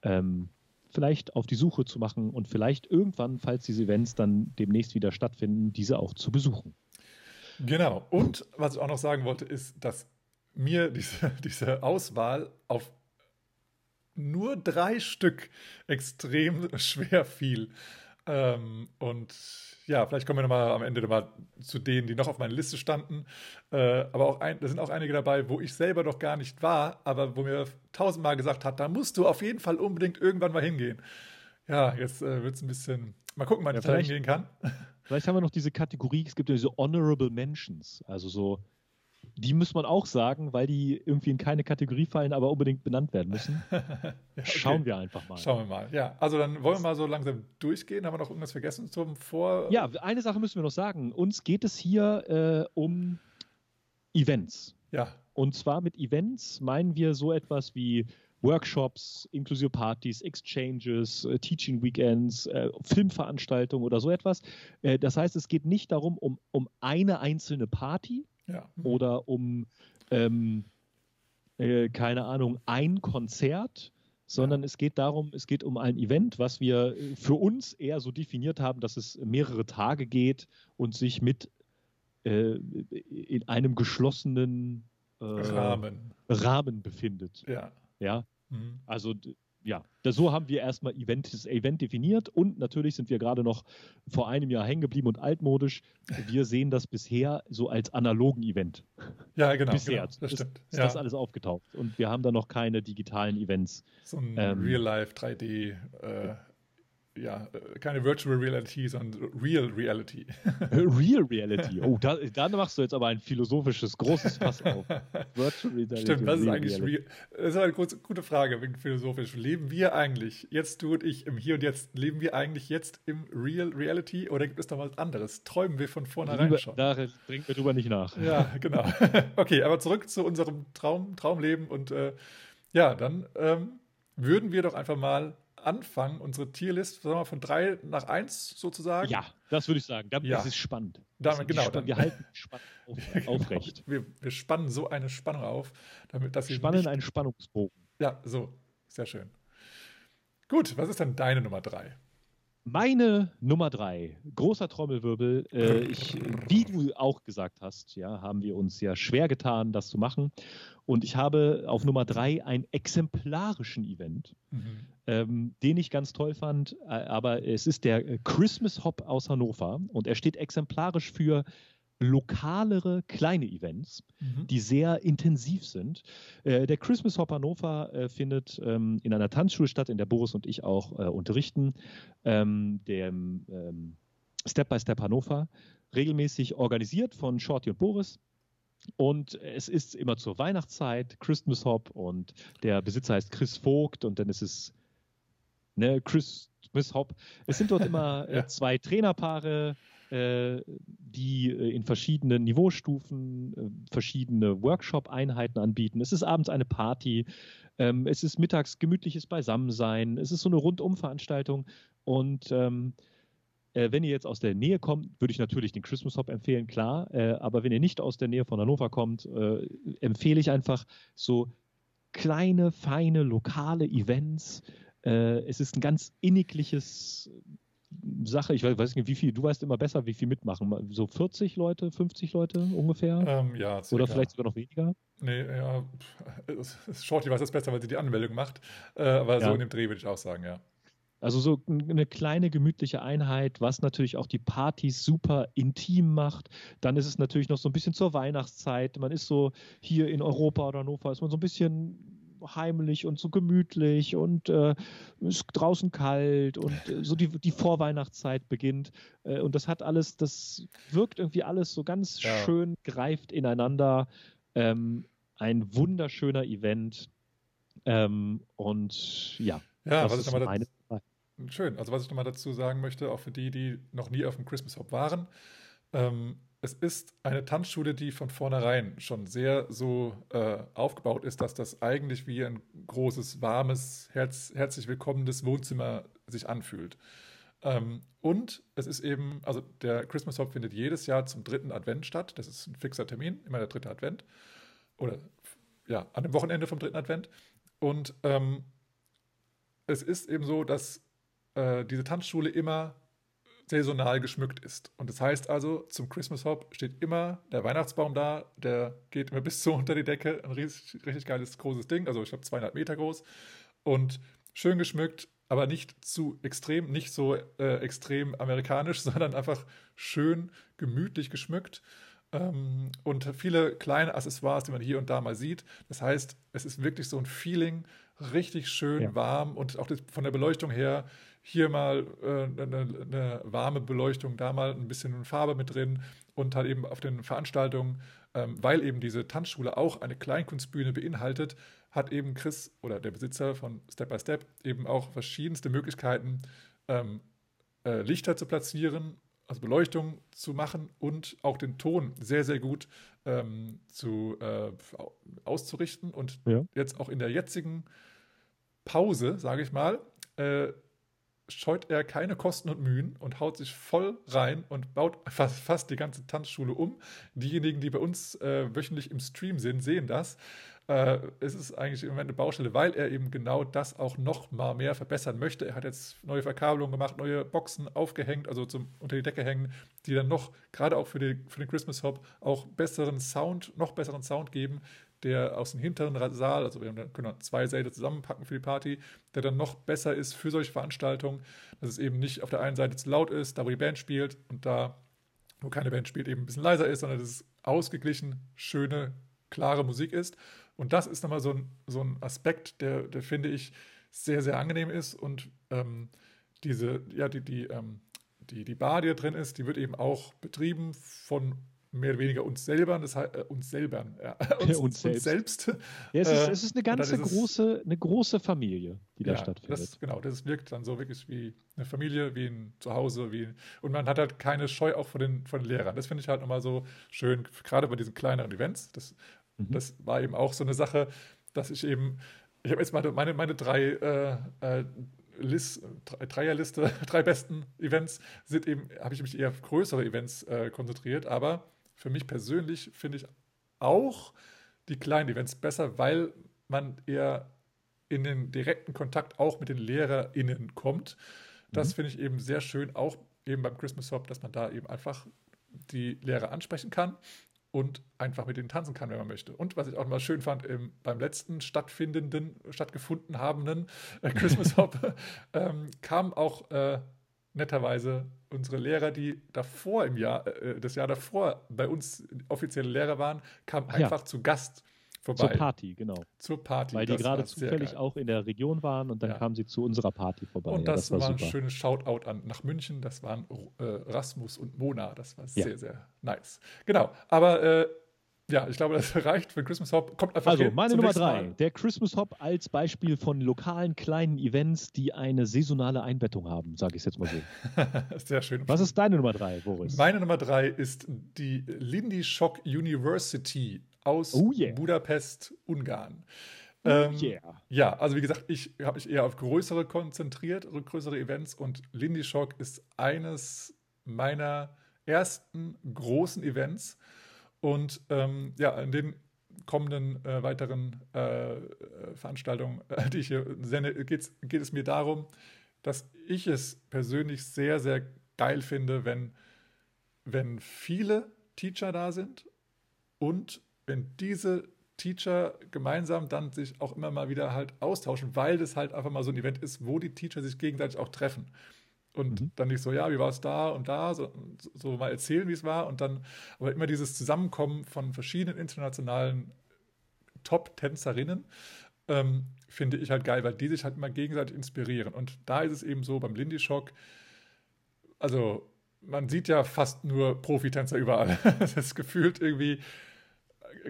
A: ähm, vielleicht auf die Suche zu machen und vielleicht irgendwann, falls diese Events dann demnächst wieder stattfinden, diese auch zu besuchen.
B: Genau. Und was ich auch noch sagen wollte, ist, dass mir diese, *laughs* diese Auswahl auf nur drei Stück extrem *laughs* schwer fiel. Ähm, und ja, vielleicht kommen wir nochmal am Ende nochmal zu denen, die noch auf meiner Liste standen. Äh, aber auch ein, da sind auch einige dabei, wo ich selber noch gar nicht war, aber wo mir tausendmal gesagt hat, da musst du auf jeden Fall unbedingt irgendwann mal hingehen. Ja, jetzt äh, wird es ein bisschen. Mal gucken, wann ja, ich da hingehen kann. *laughs*
A: Vielleicht haben wir noch diese Kategorie, es gibt ja diese Honorable Mentions, also so die muss man auch sagen, weil die irgendwie in keine Kategorie fallen, aber unbedingt benannt werden müssen. *laughs* ja, okay. Schauen wir einfach mal.
B: Schauen wir mal. Ja, also dann wollen wir mal so langsam durchgehen. Haben wir noch irgendwas vergessen zum Vor?
A: Ja, eine Sache müssen wir noch sagen. Uns geht es hier äh, um Events.
B: Ja.
A: Und zwar mit Events meinen wir so etwas wie Workshops, inklusive Partys, Exchanges, äh, Teaching Weekends, äh, Filmveranstaltungen oder so etwas. Äh, das heißt, es geht nicht darum, um, um eine einzelne Party,
B: ja.
A: oder um, ähm, äh, keine Ahnung, ein Konzert, sondern es geht darum, es geht um ein Event, was wir äh, für uns eher so definiert haben, dass es mehrere Tage geht und sich mit äh, in einem geschlossenen
B: äh, Rahmen.
A: Rahmen befindet.
B: Ja.
A: Ja. Mhm. Also ja, so haben wir erstmal Event, das Event definiert und natürlich sind wir gerade noch vor einem Jahr hängen geblieben und altmodisch. Wir sehen das bisher so als analogen Event.
B: Ja, genau.
A: Bisher
B: genau, das
A: ist, stimmt. ist ja. das alles aufgetaucht und wir haben da noch keine digitalen Events.
B: So ein ähm, Real-Life 3D äh, ja, äh, keine Virtual Reality, sondern Real Reality.
A: Real Reality. Oh, da, da, machst du jetzt aber ein philosophisches, großes Fass auf. *laughs*
B: Virtual Reality. Stimmt, was ist eigentlich Real? Das ist eine gute Frage, wegen philosophisch. Leben wir eigentlich, jetzt du und ich, im Hier und Jetzt, leben wir eigentlich jetzt im Real Reality oder gibt es da was anderes? Träumen wir von vornherein Lieber, schon?
A: Da bringt wir drüber nicht nach.
B: Ja, genau. *laughs* okay, aber zurück zu unserem Traum, Traumleben und äh, ja, dann ähm, würden wir doch einfach mal anfangen, unsere Tierlist sagen wir, von drei nach eins sozusagen.
A: Ja, das würde ich sagen. Das ja. ist spannend.
B: Damit, genau,
A: dann, wir halten *laughs* Spannung auf, genau. aufrecht.
B: Wir, wir, spannen so eine Spannung auf, damit dass
A: Spannen nicht... einen Spannungsbogen.
B: Ja, so. Sehr schön. Gut, was ist denn deine Nummer drei?
A: Meine Nummer drei, großer Trommelwirbel. Äh, ich, wie du auch gesagt hast, ja, haben wir uns ja schwer getan, das zu machen. Und ich habe auf Nummer drei einen exemplarischen Event, mhm. ähm, den ich ganz toll fand. Äh, aber es ist der Christmas Hop aus Hannover und er steht exemplarisch für lokalere kleine Events, mhm. die sehr intensiv sind. Äh, der Christmas Hop Hannover äh, findet ähm, in einer Tanzschule statt, in der Boris und ich auch äh, unterrichten, ähm, dem ähm, Step by Step Hannover, regelmäßig organisiert von Shorty und Boris. Und es ist immer zur Weihnachtszeit, Christmas Hop und der Besitzer heißt Chris Vogt und dann ist es ne, Chris Christmas Hop. Es sind dort *laughs* immer ja. zwei Trainerpaare, äh, die äh, in verschiedenen Niveaustufen äh, verschiedene Workshop-Einheiten anbieten. Es ist abends eine Party, ähm, es ist mittags gemütliches Beisammensein, es ist so eine Rundum-Veranstaltung und ähm, äh, wenn ihr jetzt aus der Nähe kommt, würde ich natürlich den Christmas Hop empfehlen, klar. Äh, aber wenn ihr nicht aus der Nähe von Hannover kommt, äh, empfehle ich einfach so kleine, feine, lokale Events. es ist ein ganz innigliches Sache, ich weiß nicht, wie viel, du weißt immer besser, wie viel mitmachen. So 40 Leute, 50 Leute ungefähr?
B: Ähm, ja,
A: circa. Oder vielleicht sogar noch weniger?
B: Nee, ja, Shorty weiß das besser, weil sie die Anmeldung macht. Äh, aber ja. so in dem Dreh würde ich auch sagen, ja.
A: Also so eine kleine gemütliche Einheit, was natürlich auch die Partys super intim macht. Dann ist es natürlich noch so ein bisschen zur Weihnachtszeit. Man ist so hier in Europa oder Hannover, ist man so ein bisschen heimlich und so gemütlich und äh, ist draußen kalt und äh, so die, die Vorweihnachtszeit beginnt. Äh, und das hat alles, das wirkt irgendwie alles so ganz ja. schön, greift ineinander. Ähm, ein wunderschöner Event. Ähm, und ja,
B: ja das was ist meine Schön. Also was ich nochmal dazu sagen möchte, auch für die, die noch nie auf dem Christmas Hop waren, ähm, es ist eine Tanzschule, die von vornherein schon sehr so äh, aufgebaut ist, dass das eigentlich wie ein großes, warmes, herz, herzlich willkommenes Wohnzimmer sich anfühlt. Ähm, und es ist eben, also der Christmas Hop findet jedes Jahr zum dritten Advent statt. Das ist ein fixer Termin, immer der dritte Advent. Oder ja, an dem Wochenende vom dritten Advent. Und ähm, es ist eben so, dass äh, diese Tanzschule immer saisonal geschmückt ist. Und das heißt also, zum Christmas Hop steht immer der Weihnachtsbaum da, der geht immer bis *laughs* so unter die Decke, ein richtig, richtig geiles, großes Ding, also ich glaube zweieinhalb Meter groß und schön geschmückt, aber nicht zu extrem, nicht so äh, extrem amerikanisch, *laughs* sondern einfach schön gemütlich geschmückt. Ähm, und viele kleine Accessoires, die man hier und da mal sieht. Das heißt, es ist wirklich so ein Feeling, richtig schön ja. warm und auch das, von der Beleuchtung her hier mal äh, eine, eine, warme Beleuchtung, da mal ein bisschen Farbe mit drin und halt eben auf den Veranstaltungen, ähm, weil eben diese Tanzschule auch eine Kleinkunstbühne beinhaltet, hat eben Chris oder der Besitzer von Step by Step eben auch verschiedenste Möglichkeiten, ähm, äh, Lichter zu platzieren, also Beleuchtung zu machen und auch den Ton sehr, sehr gut ähm, zu, äh, auszurichten. Und ja. jetzt auch in der jetzigen Pause, sage ich mal, äh, scheut er keine Kosten und Mühen und haut sich voll rein und baut fast, fast die ganze Tanzschule um. Diejenigen, die bei uns äh, wöchentlich im Stream sind, sehen das. Äh, es ist eigentlich im Moment eine Baustelle, weil er eben genau das auch noch mal mehr verbessern möchte. Er hat jetzt neue Verkabelungen gemacht, neue Boxen aufgehängt, also zum, unter die Decke hängen, die dann noch, gerade auch für, die, für den Christmas Hop, auch besseren Sound, noch besseren Sound geben, der aus dem hinteren Saal, also wir können zwei Säle zusammenpacken für die Party, der dann noch besser ist für solche Veranstaltungen, dass es eben nicht auf der einen Seite zu laut ist, da wo die Band spielt und da, wo keine Band spielt, eben ein bisschen leiser ist, sondern dass es ausgeglichen, schöne, klare Musik ist. Und das ist nochmal so ein, so ein Aspekt, der, der finde ich sehr, sehr angenehm ist und ähm, diese, ja, die, die, ähm, die, die Bar, die da drin ist, die wird eben auch betrieben von mehr oder weniger uns selber, das heißt, äh, uns selber, ja, *laughs* uns, uns, selbst. Uns selbst.
A: Ja, es, ist, äh, es ist eine ganze große, eine große Familie, die ja, da stattfindet.
B: Das, genau, das wirkt dann so wirklich wie eine Familie, wie ein Zuhause, wie und man hat halt keine Scheu auch von den, von den Lehrern. Das finde ich halt nochmal so schön, gerade bei diesen kleineren Events. Das, mhm. das war eben auch so eine Sache, dass ich eben, ich habe jetzt meine, meine, meine drei äh, äh, List, Dreierliste, *laughs* drei besten Events sind eben, habe ich mich eher auf größere Events äh, konzentriert, aber für mich persönlich finde ich auch die kleinen Events besser, weil man eher in den direkten Kontakt auch mit den LehrerInnen kommt. Das mhm. finde ich eben sehr schön, auch eben beim Christmas Hop, dass man da eben einfach die Lehrer ansprechen kann und einfach mit denen tanzen kann, wenn man möchte. Und was ich auch mal schön fand, im, beim letzten stattfindenden, stattgefunden habenden äh, Christmas *laughs* Hop ähm, kam auch äh, netterweise unsere Lehrer, die davor im Jahr, äh, das Jahr davor bei uns offizielle Lehrer waren, kamen Ach einfach ja. zu Gast vorbei.
A: Zur Party, genau.
B: Zur Party.
A: Weil die gerade zufällig auch in der Region waren und dann ja. kamen sie zu unserer Party vorbei.
B: Und das, ja, das war, war ein schönes Shoutout an nach München. Das waren äh, Rasmus und Mona. Das war sehr, sehr nice. Genau. Aber äh, ja, ich glaube, das *laughs* reicht für Christmas Hop. Kommt einfach
A: Also, meine Nummer drei. Der Christmas Hop als Beispiel von lokalen kleinen Events, die eine saisonale Einbettung haben, sage ich jetzt mal so. *laughs*
B: Sehr schön.
A: Was ist deine Nummer drei, Boris?
B: Meine Nummer drei ist die Lindy Shock University aus oh yeah. Budapest, Ungarn. Oh ähm, yeah. Ja, also wie gesagt, ich habe mich eher auf größere konzentriert, größere Events und Lindy Shock ist eines meiner ersten großen Events. Und ähm, ja, in den kommenden äh, weiteren äh, Veranstaltungen, äh, die ich hier sende, geht es mir darum, dass ich es persönlich sehr, sehr geil finde, wenn, wenn viele Teacher da sind und wenn diese Teacher gemeinsam dann sich auch immer mal wieder halt austauschen, weil das halt einfach mal so ein Event ist, wo die Teacher sich gegenseitig auch treffen. Und mhm. dann nicht so, ja, wie war es da und da, so, so mal erzählen, wie es war. Und dann aber immer dieses Zusammenkommen von verschiedenen internationalen Top-Tänzerinnen ähm, finde ich halt geil, weil die sich halt immer gegenseitig inspirieren. Und da ist es eben so beim Lindy Shock, also man sieht ja fast nur Profitänzer überall. *laughs* das ist gefühlt irgendwie,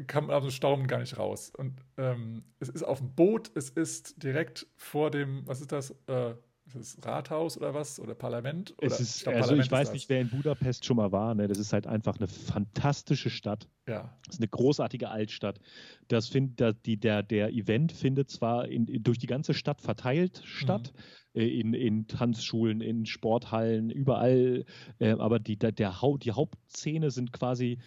B: kann man aus dem Staunen gar nicht raus. Und ähm, es ist auf dem Boot, es ist direkt vor dem, was ist das? Äh, das Rathaus oder was? Oder Parlament? Oder,
A: ist, ich glaub, also Parlament ich weiß nicht, wer in Budapest schon mal war. Ne? Das ist halt einfach eine fantastische Stadt.
B: Ja.
A: Das ist eine großartige Altstadt. Das find, da, die, der, der Event findet zwar in, durch die ganze Stadt verteilt statt, mhm. äh, in, in Tanzschulen, in Sporthallen, überall, äh, aber die, der, der die Hauptszene sind quasi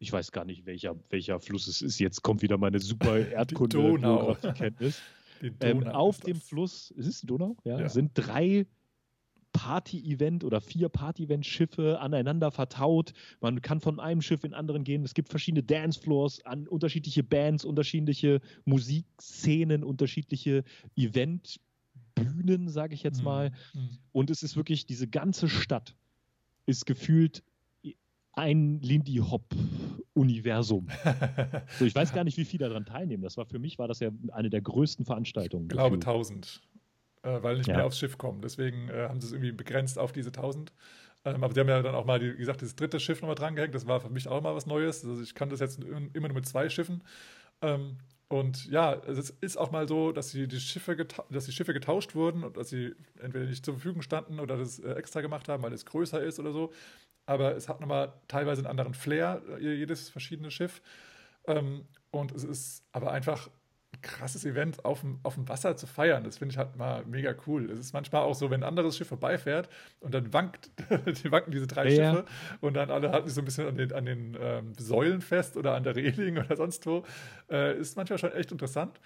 A: ich weiß gar nicht, welcher, welcher Fluss es ist. Jetzt kommt wieder meine super *laughs* Erdkunde-Kenntnis. *laughs* Ähm, auf dem Fluss, ist es die Donau? Ja, ja. sind drei Party-Event oder vier Party-Event-Schiffe aneinander vertaut. Man kann von einem Schiff in anderen gehen. Es gibt verschiedene Dancefloors an unterschiedliche Bands, unterschiedliche Musikszenen, unterschiedliche Eventbühnen, sage ich jetzt mhm. mal. Mhm. Und es ist wirklich, diese ganze Stadt ist gefühlt ein Lindy Hop-Universum. *laughs* so, ich weiß gar nicht, wie viele daran teilnehmen. Das war für mich war das ja eine der größten Veranstaltungen.
B: Ich glaube 1000, äh, weil nicht ja. mehr aufs Schiff kommen. Deswegen äh, haben sie es irgendwie begrenzt auf diese 1000. Ähm, aber sie haben ja dann auch mal, wie gesagt, das dritte Schiff nochmal drangehängt. Das war für mich auch mal was Neues. Also ich kann das jetzt immer nur mit zwei Schiffen. Ähm, und ja, es ist auch mal so, dass, die, die Schiffe dass die Schiffe getauscht wurden und dass sie entweder nicht zur Verfügung standen oder das äh, extra gemacht haben, weil es größer ist oder so aber es hat nochmal teilweise einen anderen Flair, äh, jedes verschiedene Schiff. Ähm, und es ist aber einfach ein krasses Event, auf dem, auf dem Wasser zu feiern. Das finde ich halt mal mega cool. Es ist manchmal auch so, wenn ein anderes Schiff vorbeifährt und dann wankt, *laughs* die wanken diese drei ja. Schiffe und dann alle halten sich so ein bisschen an den, an den ähm, Säulen fest oder an der Reling *laughs* oder sonst wo. Äh, ist manchmal schon echt interessant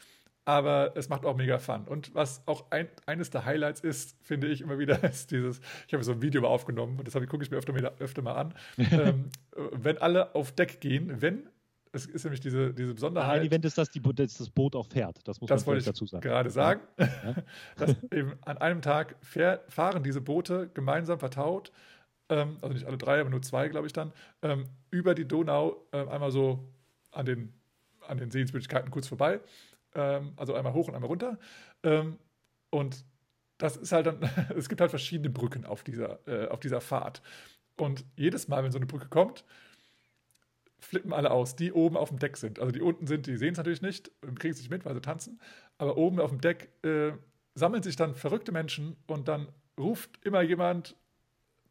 B: aber es macht auch mega Fun. Und was auch ein, eines der Highlights ist, finde ich immer wieder, *laughs* ist dieses, ich habe so ein Video aufgenommen und das gucke ich mir öfter, öfter mal an, *laughs* ähm, wenn alle auf Deck gehen, wenn es ist nämlich diese, diese Besonderheit.
A: Ein Event ist, dass, die, dass das Boot auch fährt. Das muss
B: das man dazu sagen. gerade sagen. Ja. *laughs* dass eben an einem Tag fähr, fahren diese Boote gemeinsam vertaut, ähm, also nicht alle drei, aber nur zwei, glaube ich dann, ähm, über die Donau äh, einmal so an den, an den Sehenswürdigkeiten kurz vorbei ähm, also einmal hoch und einmal runter. Ähm, und das ist halt dann, *laughs* es gibt halt verschiedene Brücken auf dieser, äh, auf dieser Fahrt. Und jedes Mal, wenn so eine Brücke kommt, flippen alle aus, die oben auf dem Deck sind. Also die unten sind, die sehen es natürlich nicht, kriegen es nicht mit, weil sie tanzen. Aber oben auf dem Deck äh, sammeln sich dann verrückte Menschen und dann ruft immer jemand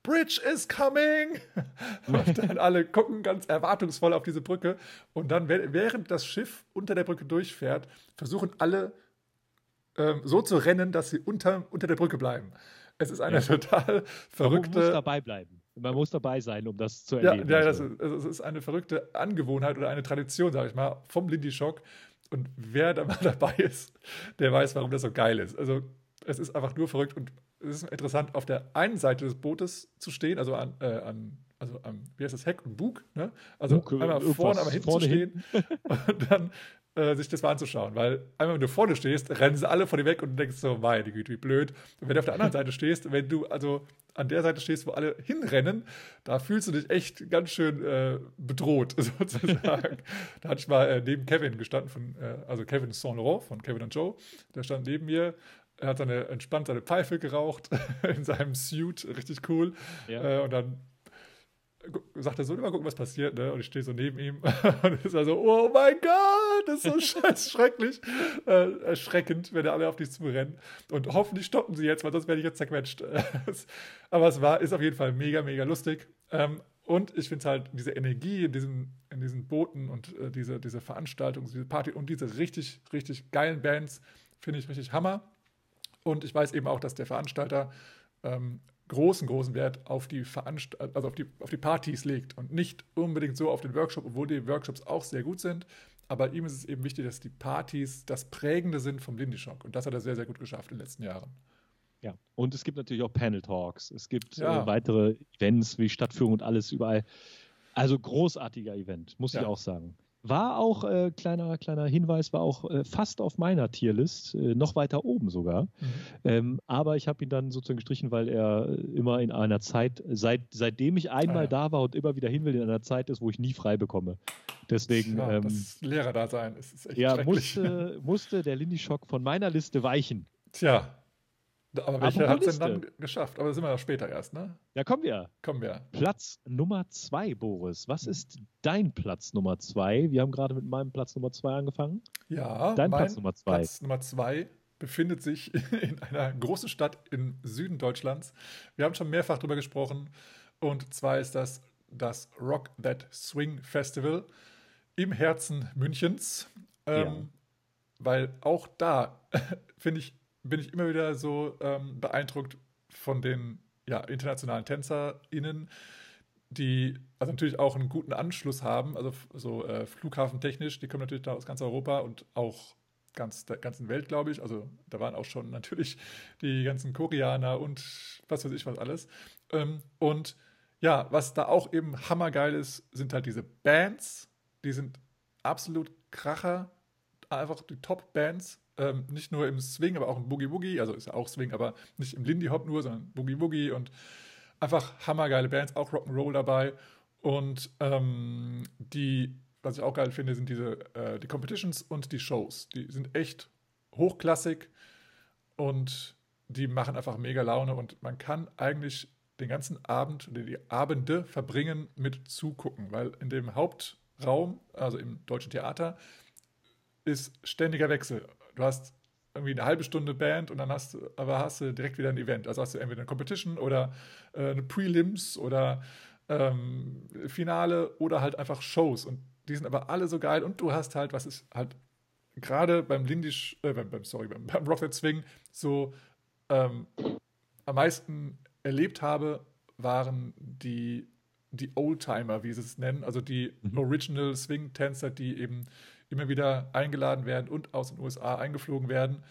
B: Bridge is coming! *laughs* Und dann alle gucken ganz erwartungsvoll auf diese Brücke. Und dann, während das Schiff unter der Brücke durchfährt, versuchen alle ähm, so zu rennen, dass sie unter, unter der Brücke bleiben. Es ist eine ja. total verrückte.
A: Man muss dabei bleiben. Man muss dabei sein, um das zu erleben.
B: Ja, ja das, ist, das ist eine verrückte Angewohnheit oder eine Tradition, sage ich mal, vom Lindy Shock. Und wer da mal *laughs* dabei ist, der weiß, warum das so geil ist. Also, es ist einfach nur verrückt und es ist interessant, auf der einen Seite des Bootes zu stehen, also an, äh, an also am, wie heißt das, Heck und Bug, ne? Also Bug, einmal vorne, einmal hinten vorne zu stehen und dann äh, sich das mal anzuschauen. Weil einmal, wenn du vorne stehst, rennen sie alle vor dir weg und du denkst so, meine Güte, wie blöd. Und wenn du auf der anderen Seite stehst, wenn du also an der Seite stehst, wo alle hinrennen, da fühlst du dich echt ganz schön äh, bedroht, *laughs* sozusagen. da hatte ich mal äh, neben Kevin gestanden, von, äh, also Kevin Saint Laurent von Kevin und Joe, der stand neben mir er hat seine entspannt seine Pfeife geraucht *laughs* in seinem Suit, richtig cool. Ja. Äh, und dann sagt er so, immer gucken, was passiert, ne? Und ich stehe so neben ihm *laughs* und ist also, oh mein Gott, das ist so *laughs* scheiß schrecklich, äh, erschreckend, wenn alle auf dich zurennen. Und hoffentlich stoppen sie jetzt, weil sonst werde ich jetzt zerquetscht. Aber es war, ist auf jeden Fall mega, mega lustig. Ähm, und ich finde es halt, diese Energie in diesen, in diesen Booten und äh, diese, diese Veranstaltung, diese Party und diese richtig, richtig geilen Bands, finde ich richtig Hammer. Und ich weiß eben auch, dass der Veranstalter ähm, großen, großen Wert auf die Veranst also auf die, auf die Partys legt und nicht unbedingt so auf den Workshop, obwohl die Workshops auch sehr gut sind. Aber ihm ist es eben wichtig, dass die Partys das Prägende sind vom Lindy Shock. Und das hat er sehr, sehr gut geschafft in den letzten Jahren.
A: Ja, und es gibt natürlich auch Panel Talks. Es gibt ja. äh, weitere Events wie Stadtführung und alles überall. Also großartiger Event, muss ja. ich auch sagen. War auch, äh, kleiner, kleiner Hinweis, war auch äh, fast auf meiner Tierlist, äh, noch weiter oben sogar. Mhm. Ähm, aber ich habe ihn dann sozusagen gestrichen, weil er immer in einer Zeit, seit, seitdem ich einmal ah, ja. da war und immer wieder hin will, in einer Zeit ist, wo ich nie frei bekomme. Deswegen.
B: Ja, ähm, das Lehrer-Dasein
A: ist echt Ja, musste, musste der Lindy Schock von meiner Liste weichen.
B: Tja, aber welche hat es denn dann geschafft? Aber das sind wir ja später erst, ne?
A: Ja, kommen wir.
B: Kommen wir.
A: Platz Nummer zwei, Boris. Was ist dein Platz Nummer zwei? Wir haben gerade mit meinem Platz Nummer zwei angefangen.
B: Ja,
A: dein Platz Nummer zwei.
B: Platz Nummer zwei befindet sich *laughs* in einer großen Stadt im Süden Deutschlands. Wir haben schon mehrfach darüber gesprochen. Und zwar ist das das Rock That Swing Festival im Herzen Münchens. Ähm, ja. Weil auch da, *laughs* finde ich, bin ich immer wieder so ähm, beeindruckt von den ja, internationalen TänzerInnen, die also natürlich auch einen guten Anschluss haben, also so äh, flughafentechnisch, die kommen natürlich da aus ganz Europa und auch ganz der ganzen Welt, glaube ich. Also da waren auch schon *laughs* natürlich die ganzen Koreaner und was weiß ich was alles. Ähm, und ja, was da auch eben hammergeil ist, sind halt diese Bands, die sind absolut Kracher, einfach die Top-Bands ähm, nicht nur im Swing, aber auch im Boogie Woogie, also ist ja auch Swing, aber nicht im Lindy Hop nur, sondern Boogie Woogie und einfach hammergeile Bands, auch Rock'n'Roll dabei. Und ähm, die, was ich auch geil finde, sind diese äh, die Competitions und die Shows. Die sind echt hochklassig und die machen einfach mega Laune und man kann eigentlich den ganzen Abend oder die Abende verbringen mit zugucken, weil in dem Hauptraum, also im Deutschen Theater, ist ständiger Wechsel du hast irgendwie eine halbe Stunde Band und dann hast du, aber hast du direkt wieder ein Event. Also hast du entweder eine Competition oder äh, eine Prelims oder ähm, Finale oder halt einfach Shows. Und die sind aber alle so geil und du hast halt, was ist halt gerade beim Lindisch, äh, beim, sorry, beim, beim Rocket Swing so ähm, am meisten erlebt habe, waren die, die Oldtimer, wie sie es nennen, also die mhm. Original Swing-Tänzer, die eben immer wieder eingeladen werden und aus den USA eingeflogen werden.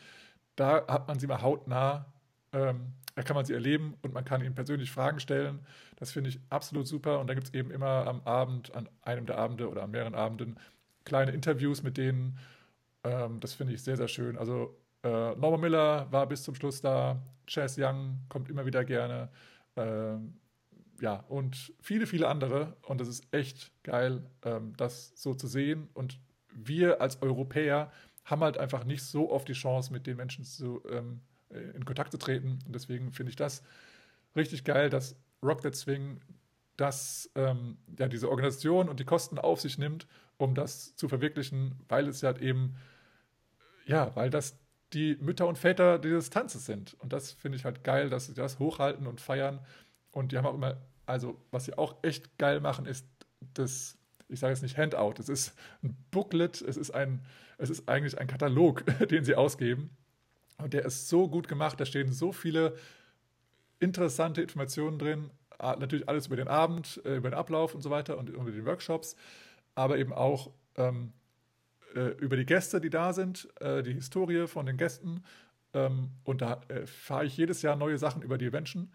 B: Da hat man sie mal hautnah, ähm, da kann man sie erleben und man kann ihnen persönlich Fragen stellen. Das finde ich absolut super. Und da gibt es eben immer am Abend, an einem der Abende oder an mehreren Abenden, kleine Interviews mit denen. Ähm, das finde ich sehr, sehr schön. Also äh, Norman Miller war bis zum Schluss da, Chess Young kommt immer wieder gerne. Ähm, ja, und viele, viele andere. Und das ist echt geil, ähm, das so zu sehen. Und wir als Europäer haben halt einfach nicht so oft die Chance, mit den Menschen zu, ähm, in Kontakt zu treten. Und deswegen finde ich das richtig geil, dass Rock That Swing das, ähm, ja, diese Organisation und die Kosten auf sich nimmt, um das zu verwirklichen, weil es ja halt eben, ja, weil das die Mütter und Väter dieses Tanzes sind. Und das finde ich halt geil, dass sie das hochhalten und feiern. Und die haben auch immer, also was sie auch echt geil machen, ist das ich sage jetzt nicht Handout, es ist ein Booklet, es ist, ein, es ist eigentlich ein Katalog, *laughs* den sie ausgeben. Und der ist so gut gemacht, da stehen so viele interessante Informationen drin. Natürlich alles über den Abend, äh, über den Ablauf und so weiter und über die Workshops, aber eben auch ähm, äh, über die Gäste, die da sind, äh, die Historie von den Gästen. Ähm, und da erfahre ich jedes Jahr neue Sachen über die Menschen.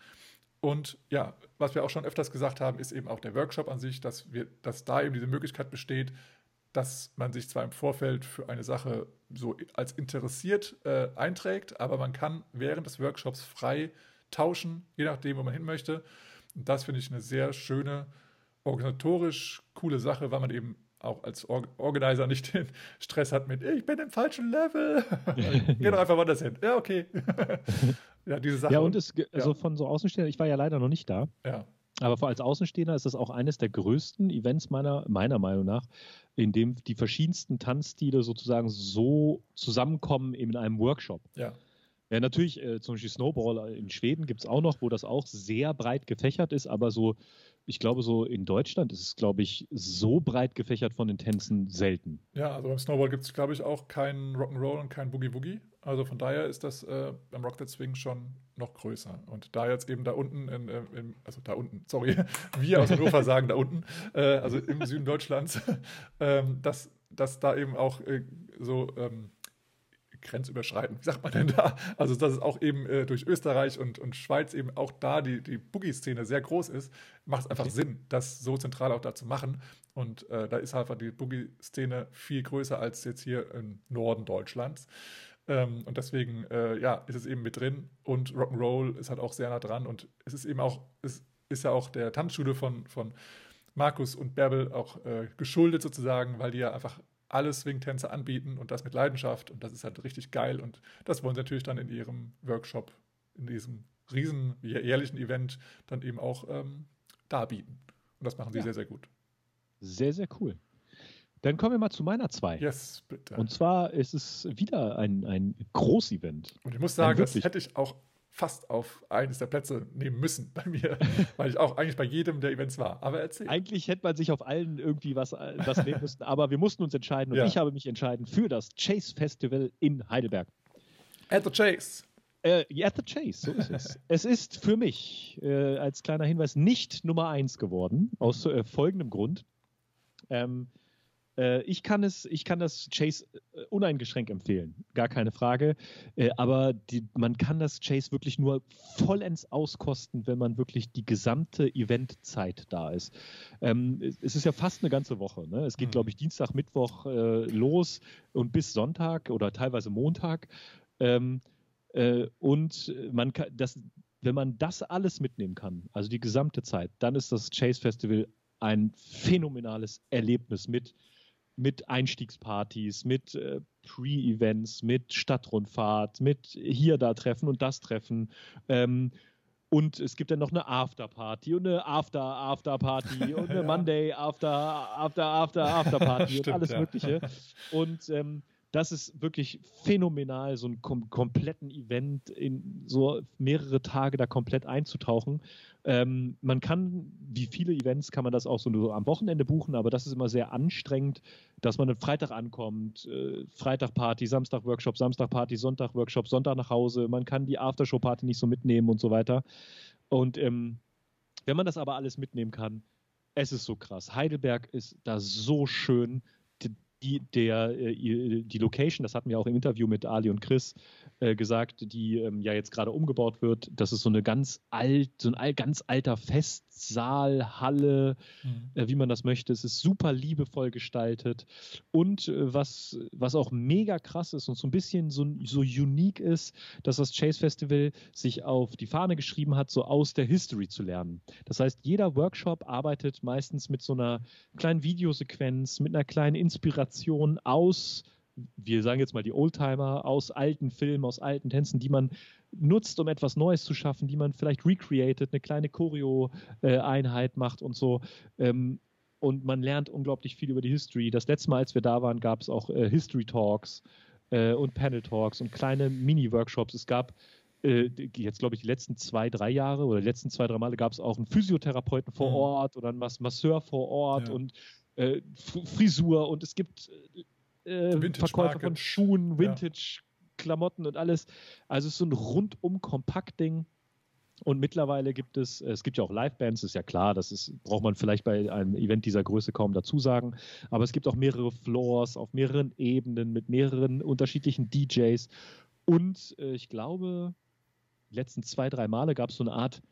B: Und ja, was wir auch schon öfters gesagt haben, ist eben auch der Workshop an sich, dass, wir, dass da eben diese Möglichkeit besteht, dass man sich zwar im Vorfeld für eine Sache so als interessiert äh, einträgt, aber man kann während des Workshops frei tauschen, je nachdem, wo man hin möchte. Und das finde ich eine sehr schöne, organisatorisch coole Sache, weil man eben auch als Or Organizer nicht den *laughs* Stress hat mit, ich bin im falschen Level. *laughs* Geh doch einfach woanders hin. Ja, okay. *laughs*
A: ja, diese Sache. Ja, und es, also ja. von so Außenstehenden, ich war ja leider noch nicht da.
B: Ja.
A: Aber als Außenstehender ist das auch eines der größten Events meiner, meiner Meinung nach, in dem die verschiedensten Tanzstile sozusagen so zusammenkommen in einem Workshop.
B: Ja.
A: Ja, natürlich, äh, zum Beispiel Snowball in Schweden gibt es auch noch, wo das auch sehr breit gefächert ist, aber so, ich glaube, so in Deutschland ist es, glaube ich, so breit gefächert von den Tänzen selten.
B: Ja, also beim Snowball gibt es, glaube ich, auch keinen Rock'n'Roll und keinen Boogie-Woogie. Also von daher ist das äh, beim Rock Swing schon noch größer. Und da jetzt eben da unten, in, äh, in, also da unten, sorry, *laughs* wir aus Hannover sagen da unten, äh, also im Süden Deutschlands, *laughs* ähm, dass, dass da eben auch äh, so ähm, grenzüberschreitend, wie sagt man denn da? Also, dass es auch eben äh, durch Österreich und, und Schweiz eben auch da die, die Boogie-Szene sehr groß ist, macht es einfach Sinn, das so zentral auch da zu machen. Und äh, da ist einfach die Boogie-Szene viel größer als jetzt hier im Norden Deutschlands. Ähm, und deswegen, äh, ja, ist es eben mit drin. Und Rock'n'Roll ist halt auch sehr nah dran. Und es ist eben auch, es ist ja auch der Tanzschule von, von Markus und Bärbel auch äh, geschuldet sozusagen, weil die ja einfach alle Swing-Tänze anbieten und das mit Leidenschaft und das ist halt richtig geil und das wollen sie natürlich dann in ihrem Workshop, in diesem riesen jährlichen Event dann eben auch ähm, darbieten. Und das machen sie ja. sehr, sehr gut.
A: Sehr, sehr cool. Dann kommen wir mal zu meiner zwei.
B: Yes, bitte.
A: Und zwar ist es wieder ein, ein Groß-Event.
B: Und ich muss sagen, das hätte ich auch fast auf eines der Plätze nehmen müssen bei mir, *laughs* weil ich auch eigentlich bei jedem der Events war. Aber erzähl.
A: Eigentlich hätte man sich auf allen irgendwie was, was nehmen *laughs* müssen, aber wir mussten uns entscheiden und ja. ich habe mich entschieden für das Chase Festival in Heidelberg.
B: At the Chase.
A: Äh, at the Chase, so ist es. *laughs* es ist für mich äh, als kleiner Hinweis nicht Nummer eins geworden, aus äh, folgendem Grund. Ähm, äh, ich, kann es, ich kann das Chase äh, uneingeschränkt empfehlen, gar keine Frage. Äh, aber die, man kann das Chase wirklich nur vollends auskosten, wenn man wirklich die gesamte Eventzeit da ist. Ähm, es ist ja fast eine ganze Woche. Ne? Es geht, mhm. glaube ich, Dienstag, Mittwoch äh, los und bis Sonntag oder teilweise Montag. Ähm, äh, und man kann das, wenn man das alles mitnehmen kann, also die gesamte Zeit, dann ist das Chase Festival ein phänomenales Erlebnis mit mit Einstiegspartys, mit äh, Pre-Events, mit Stadtrundfahrt, mit hier da Treffen und das Treffen. Ähm, und es gibt dann noch eine Afterparty und eine After-After-Party *laughs* und eine ja. Monday After-After-After-After-Party *laughs* und alles ja. Mögliche. Und ähm, das ist wirklich phänomenal, so einen kom kompletten Event in so mehrere Tage da komplett einzutauchen. Ähm, man kann, wie viele Events, kann man das auch so nur am Wochenende buchen, aber das ist immer sehr anstrengend, dass man am Freitag ankommt, äh, Freitag Party, Samstag Workshop, Samstag Party, Sonntag Workshop, Sonntag nach Hause. Man kann die Aftershow Party nicht so mitnehmen und so weiter. Und ähm, wenn man das aber alles mitnehmen kann, es ist so krass. Heidelberg ist da so schön die, der, äh, die Location, das hatten wir auch im Interview mit Ali und Chris äh, gesagt, die ähm, ja jetzt gerade umgebaut wird, das ist so eine ganz alt, so ein ganz alter Festsaal, Halle, mhm. äh, wie man das möchte. Es ist super liebevoll gestaltet und äh, was, was auch mega krass ist und so ein bisschen so, so unique ist, dass das Chase Festival sich auf die Fahne geschrieben hat, so aus der History zu lernen. Das heißt, jeder Workshop arbeitet meistens mit so einer kleinen Videosequenz, mit einer kleinen Inspiration aus, wir sagen jetzt mal die Oldtimer, aus alten Filmen, aus alten Tänzen, die man nutzt, um etwas Neues zu schaffen, die man vielleicht recreated, eine kleine Choreo-Einheit macht und so. Ähm, und man lernt unglaublich viel über die History. Das letzte Mal, als wir da waren, gab es auch äh, History Talks äh, und Panel Talks und kleine Mini-Workshops. Es gab äh, jetzt glaube ich die letzten zwei, drei Jahre oder die letzten zwei, drei Male gab es auch einen Physiotherapeuten vor mhm. Ort oder einen Masseur vor Ort ja. und äh, Frisur und es gibt äh, Verkäufer von Schuhen, Vintage-Klamotten ja. und alles. Also es ist so ein rundum Kompakt-Ding. Und mittlerweile gibt es, es gibt ja auch Live-Bands, ist ja klar, das ist, braucht man vielleicht bei einem Event dieser Größe kaum dazu sagen. Aber es gibt auch mehrere Floors auf mehreren Ebenen mit mehreren unterschiedlichen DJs. Und äh, ich glaube, die letzten zwei, drei Male gab es so eine Art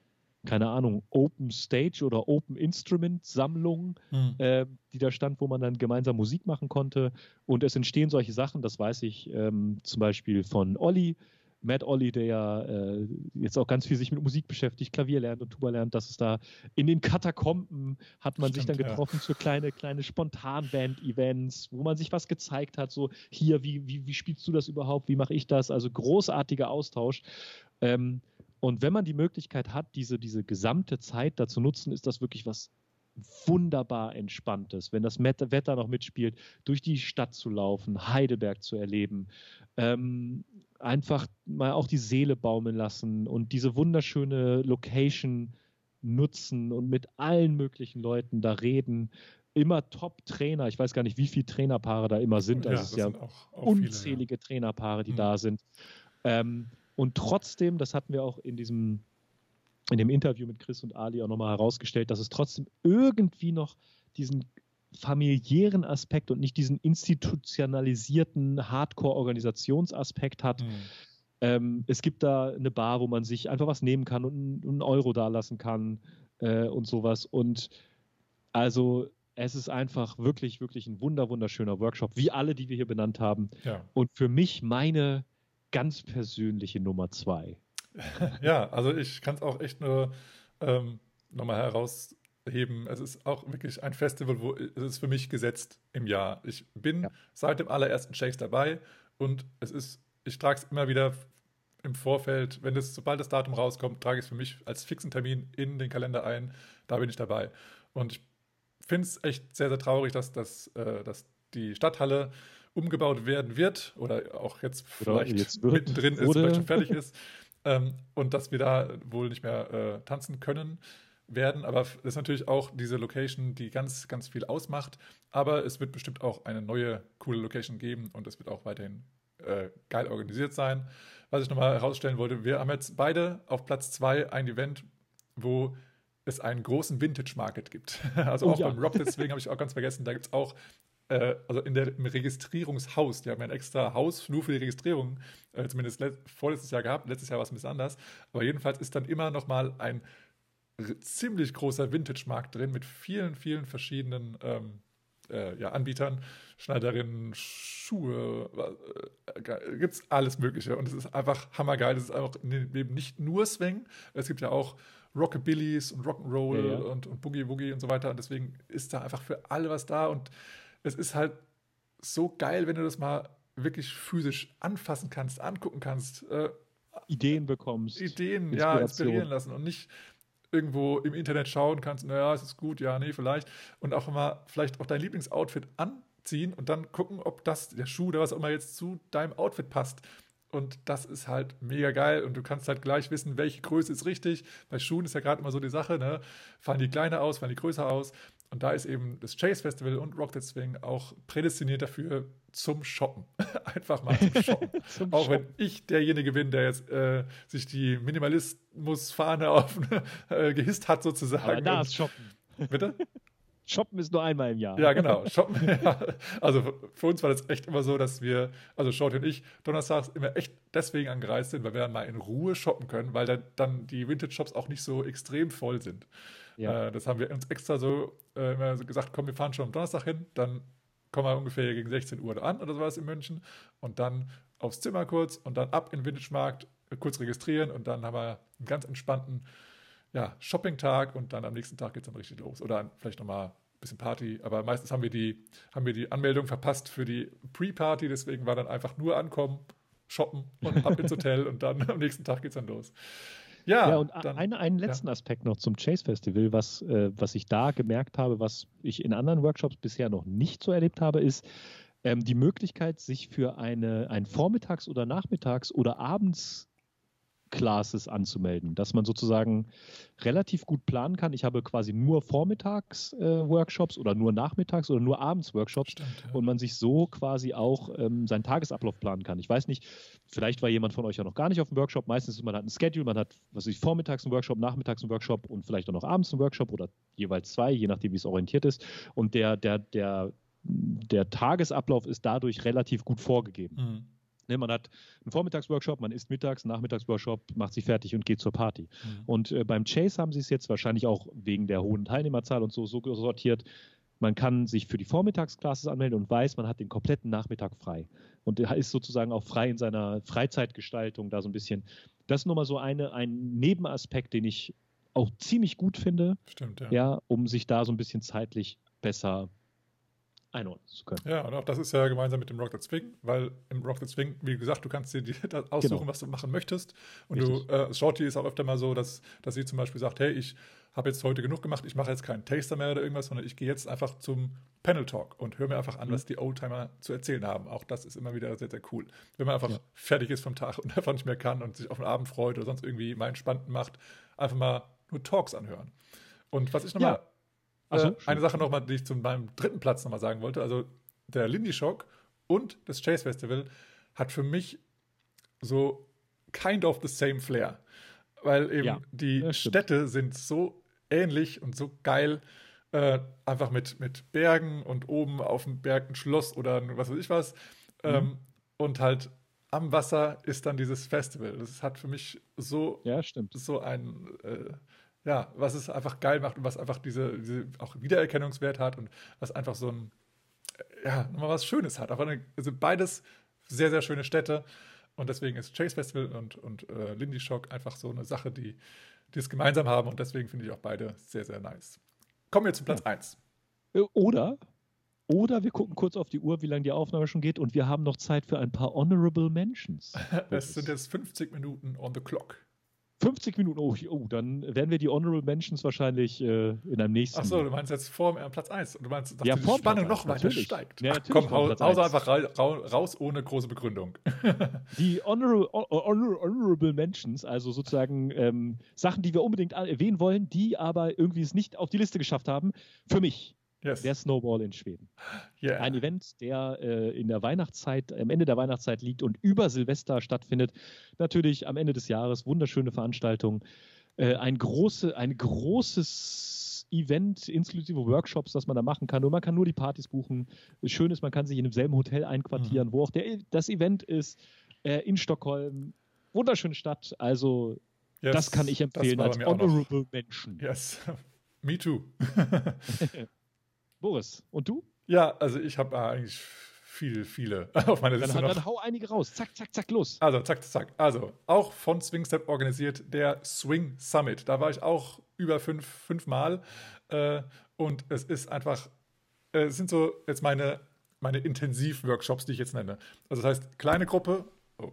A: keine Ahnung, Open Stage oder Open Instrument Sammlung, mhm. äh, die da stand, wo man dann gemeinsam Musik machen konnte. Und es entstehen solche Sachen, das weiß ich ähm, zum Beispiel von Olli, Matt Olli, der ja äh, jetzt auch ganz viel sich mit Musik beschäftigt, Klavier lernt und Tuba lernt, dass es da in den Katakomben hat man Stimmt, sich dann getroffen ja. für kleine, kleine Spontanband-Events, wo man sich was gezeigt hat, so hier, wie, wie, wie spielst du das überhaupt, wie mache ich das? Also großartiger Austausch. Ähm, Und wenn man die Möglichkeit hat, diese, diese gesamte Zeit dazu nutzen, ist das wirklich was wunderbar entspanntes, wenn das Wetter noch mitspielt, durch die Stadt zu laufen, Heidelberg zu erleben, ähm, einfach mal auch die Seele baumeln lassen und diese wunderschöne Location nutzen und mit allen möglichen Leuten da reden. Immer Top-Trainer. Ich weiß gar nicht, wie viele Trainerpaare da immer sind. Also ja, es ist ja auch, auch unzählige viele, ja. Trainerpaare, die mhm. da sind. Ähm, und trotzdem, das hatten wir auch in diesem in dem Interview mit Chris und Ali auch nochmal herausgestellt, dass es trotzdem irgendwie noch diesen familiären Aspekt und nicht diesen institutionalisierten Hardcore-Organisationsaspekt hat. Mhm. Ähm, es gibt da eine Bar, wo man sich einfach was nehmen kann und einen Euro dalassen kann äh, und sowas. Und also es ist einfach wirklich, wirklich ein wunder, wunderschöner Workshop, wie alle, die wir hier benannt haben. Ja. Und für mich meine ganz persönliche Nummer zwei. *laughs*
B: ja, also ich kann es auch echt nur ähm, nochmal herausheben. Es ist auch wirklich ein Festival, wo es ist für mich gesetzt im Jahr. Ich bin ja. seit dem allerersten Shakes dabei und es ist, ich trage es immer wieder im Vorfeld, wenn es, sobald das Datum rauskommt, trage ich es für mich als fixen Termin in den Kalender ein. Da bin ich dabei. Und ich finde es echt sehr, sehr traurig, dass, dass, äh, dass die Stadthalle umgebaut werden wird oder auch jetzt vielleicht jetzt *laughs* mittendrin ist, vielleicht schon fertig *laughs* ist. ähm, und dass wir da wohl nicht mehr äh, tanzen können werden. Aber das ist natürlich auch diese Location, die ganz, ganz viel ausmacht. Aber es wird bestimmt auch eine neue, coole Location geben und es wird auch weiterhin äh, geil organisiert sein. Was ich nochmal herausstellen wollte, wir haben jetzt beide auf Platz zwei ein Event, wo es einen großen Vintage Market gibt. *laughs* Also oh, auch ja. beim Rock, deswegen habe ich auch ganz vergessen, da gibt es auch äh, also in der, im Registrierungshaus, die haben ja ein extra Haus nur für die Registrierung, äh, zumindest vorletztes Jahr gehabt, letztes Jahr war es ein bisschen anders, aber jedenfalls ist dann immer noch mal ein ziemlich großer Vintage-Markt drin mit vielen, vielen verschiedenen ähm, äh, ja, Anbietern, Schneiderinnen, Schuhe, äh, gibt es alles Mögliche. Und es ist einfach hammergeil. Es ist einfach eben nicht nur Swing, es gibt ja auch Rockabillys und Rock'n'Roll ja, ja. und, und Boogie Woogie und so weiter. Und deswegen ist da einfach für alle was da. Und es ist halt so geil, wenn du das mal wirklich physisch anfassen kannst, angucken kannst. Äh,
A: Ideen bekommst.
B: Ideen, ja, inspirieren lassen und nicht irgendwo im Internet schauen kannst, naja, es ist gut, ja, nee, vielleicht. Und auch immer vielleicht auch dein Lieblingsoutfit anziehen und dann gucken, ob das, der Schuh oder was auch immer jetzt zu deinem Outfit passt. Und das ist halt mega geil. Und du kannst halt gleich wissen, welche Größe ist richtig. Bei Schuhen ist ja gerade immer so die Sache, ne? Fallen die kleiner aus, fallen die größer aus. Und da ist eben das Chase Festival und Rocket Swing auch prädestiniert dafür zum Shoppen. *laughs* Einfach mal zum Shoppen. *laughs* zum auch Shoppen. wenn ich derjenige bin, der jetzt äh, sich die Minimalismus-Fahne auf *laughs* äh, gehisst hat, sozusagen. Aber
A: da ist Shoppen.
B: Bitte?
A: Shoppen ist nur einmal im Jahr.
B: Ja, genau. Shoppen, ja. Also für uns war das echt immer so, dass wir, also Shorty und ich, donnerstags immer echt deswegen angereist sind, weil wir dann mal in Ruhe shoppen können, weil dann, dann die Vintage-Shops auch nicht so extrem voll sind. Ja. Äh, das haben wir uns extra so äh, immer so gesagt, komm, wir fahren schon am Donnerstag hin, dann kommen wir ungefähr gegen 16 Uhr an oder sowas in München und dann aufs Zimmer kurz und dann ab in den Vintage-Markt, äh, kurz registrieren und dann haben wir einen ganz entspannten ja, Shopping-Tag und dann am nächsten Tag geht es dann richtig los. Oder vielleicht nochmal ein bisschen Party. Aber meistens haben wir die, haben wir die Anmeldung verpasst für die Pre-Party, deswegen war dann einfach nur ankommen, shoppen und ab ins *laughs* Hotel und dann am nächsten Tag geht es dann los.
A: Ja, ja und dann, einen, einen letzten ja. Aspekt noch zum Chase Festival, was, äh, was ich da gemerkt habe, was ich in anderen Workshops bisher noch nicht so erlebt habe, ist ähm, die Möglichkeit, sich für eine, ein Vormittags- oder Nachmittags- oder Abends Classes anzumelden, dass man sozusagen relativ gut planen kann. Ich habe quasi nur Vormittags äh, Workshops oder nur Nachmittags oder nur Abends Workshops Stimmt, ja. und man sich so quasi auch ähm, seinen Tagesablauf planen kann. Ich weiß nicht, vielleicht war jemand von euch ja noch gar nicht auf dem Workshop. Meistens ist man hat ein Schedule, man hat was ich vormittags einen Workshop, nachmittags einen Workshop und vielleicht auch noch abends einen Workshop oder jeweils zwei, je nachdem wie es orientiert ist. Und der der der der Tagesablauf ist dadurch relativ gut vorgegeben. Mhm. Ne, man hat einen Vormittagsworkshop, man isst mittags, einen Nachmittagsworkshop, macht sich fertig und geht zur Party. Mhm. Und äh, beim Chase haben sie es jetzt wahrscheinlich auch wegen der hohen Teilnehmerzahl und so, so sortiert. Man kann sich für die Vormittagsklasses anmelden und weiß, man hat den kompletten Nachmittag frei. Und er ist sozusagen auch frei in seiner Freizeitgestaltung da so ein bisschen. Das ist nochmal so eine, ein Nebenaspekt, den ich auch ziemlich gut finde.
B: Stimmt, ja.
A: ja. Um sich da so ein bisschen zeitlich besser einordnen zu können.
B: Ja, und auch das ist ja gemeinsam mit dem Rock the Swing, weil im Rock the Swing, wie gesagt, du kannst dir aussuchen, genau. was du machen möchtest. Und Richtig. du, äh, Shorty ist auch öfter mal so, dass, dass sie zum Beispiel sagt, hey, ich habe jetzt heute genug gemacht, ich mache jetzt keinen Taster mehr oder irgendwas, sondern ich gehe jetzt einfach zum Panel Talk und höre mir einfach an, mhm. was die Oldtimer zu erzählen haben. Auch das ist immer wieder sehr, sehr cool. Wenn man einfach ja. fertig ist vom Tag und *laughs* einfach nicht mehr kann und sich auf den Abend freut oder sonst irgendwie mal entspannt macht, einfach mal nur Talks anhören. Und was ich nochmal, ja. Äh, eine Sache nochmal, die ich zu meinem dritten Platz nochmal sagen wollte, also der Lindy Shock und das Chase Festival hat für mich so kind of the same flair. Weil eben ja, die Städte sind so ähnlich und so geil. Äh, einfach mit, mit Bergen und oben auf dem Berg ein Schloss oder was weiß ich was. Mhm. Ähm, und halt am Wasser ist dann dieses Festival. Das hat für mich so,
A: ja,
B: so ein, äh, ja, was es einfach geil macht und was einfach diese, diese auch Wiedererkennungswert hat und was einfach so ein, ja, nochmal was Schönes hat. Aber eine, also beides sehr, sehr schöne Städte. Und deswegen ist Chase Festival und, und äh, Lindy Shock einfach so eine Sache, die, die es gemeinsam haben. Und deswegen finde ich auch beide sehr, sehr nice. Kommen wir zu Platz 1.
A: Ja. Äh, oder, oder wir gucken kurz auf die Uhr, wie lange die Aufnahme schon geht. Und wir haben noch Zeit für ein paar Honorable Mentions. *laughs*
B: es sind jetzt 50 Minuten on the clock.
A: 50 Minuten, oh, oh, dann werden wir die Honorable Mentions wahrscheinlich äh, in einem nächsten.
B: Achso, du meinst jetzt vor äh, Platz 1. Und du meinst, dass
A: ja,
B: die Spannung noch weiter natürlich. steigt. Ja, Ach, komm, raus, raus einfach raus ohne große Begründung. *laughs*
A: die Honorable, Honorable Mentions, also sozusagen ähm, Sachen, die wir unbedingt erwähnen wollen, die aber irgendwie es nicht auf die Liste geschafft haben, für mich. Yes. Der Snowball in Schweden. Yeah. Ein Event, der äh, in der Weihnachtszeit, am Ende der Weihnachtszeit liegt und über Silvester stattfindet. Natürlich am Ende des Jahres wunderschöne Veranstaltung. Äh, ein, große, ein großes Event inklusive Workshops, das man da machen kann. Und man kann nur die Partys buchen. Schön ist, man kann sich in demselben Hotel einquartieren, mhm. wo auch der, das Event ist. Äh, in Stockholm. Wunderschöne Stadt. Also, yes, das kann ich empfehlen als Honorable Menschen.
B: Yes, *laughs* me too. *laughs* *laughs*
A: Boris, und du?
B: Ja, also ich habe eigentlich viele, viele *laughs* auf meiner
A: Liste. Dann, noch. dann hau einige raus. Zack, zack, zack, los.
B: Also, zack, zack. Also, auch von Swingstep organisiert der Swing Summit. Da war ich auch über fünf, fünf Mal. Äh, und es ist einfach, äh, es sind so jetzt meine, meine Intensiv-Workshops, die ich jetzt nenne. Also, das heißt, kleine Gruppe, oh,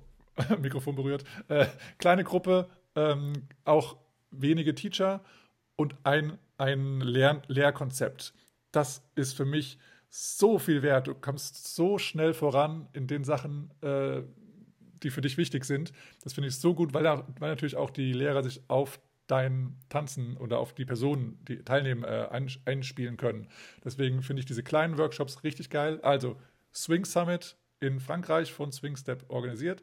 B: *laughs* Mikrofon berührt, äh, kleine Gruppe, ähm, auch wenige Teacher und ein, ein Lehr Lehrkonzept das ist für mich so viel wert. Du kommst so schnell voran in den Sachen, äh, die für dich wichtig sind. Das finde ich so gut, weil, weil, natürlich auch die Lehrer sich auf dein Tanzen oder auf die Personen, die teilnehmen, äh, einspielen können. Deswegen finde ich diese kleinen Workshops richtig geil. Also Swing Summit in Frankreich von Swing Step organisiert.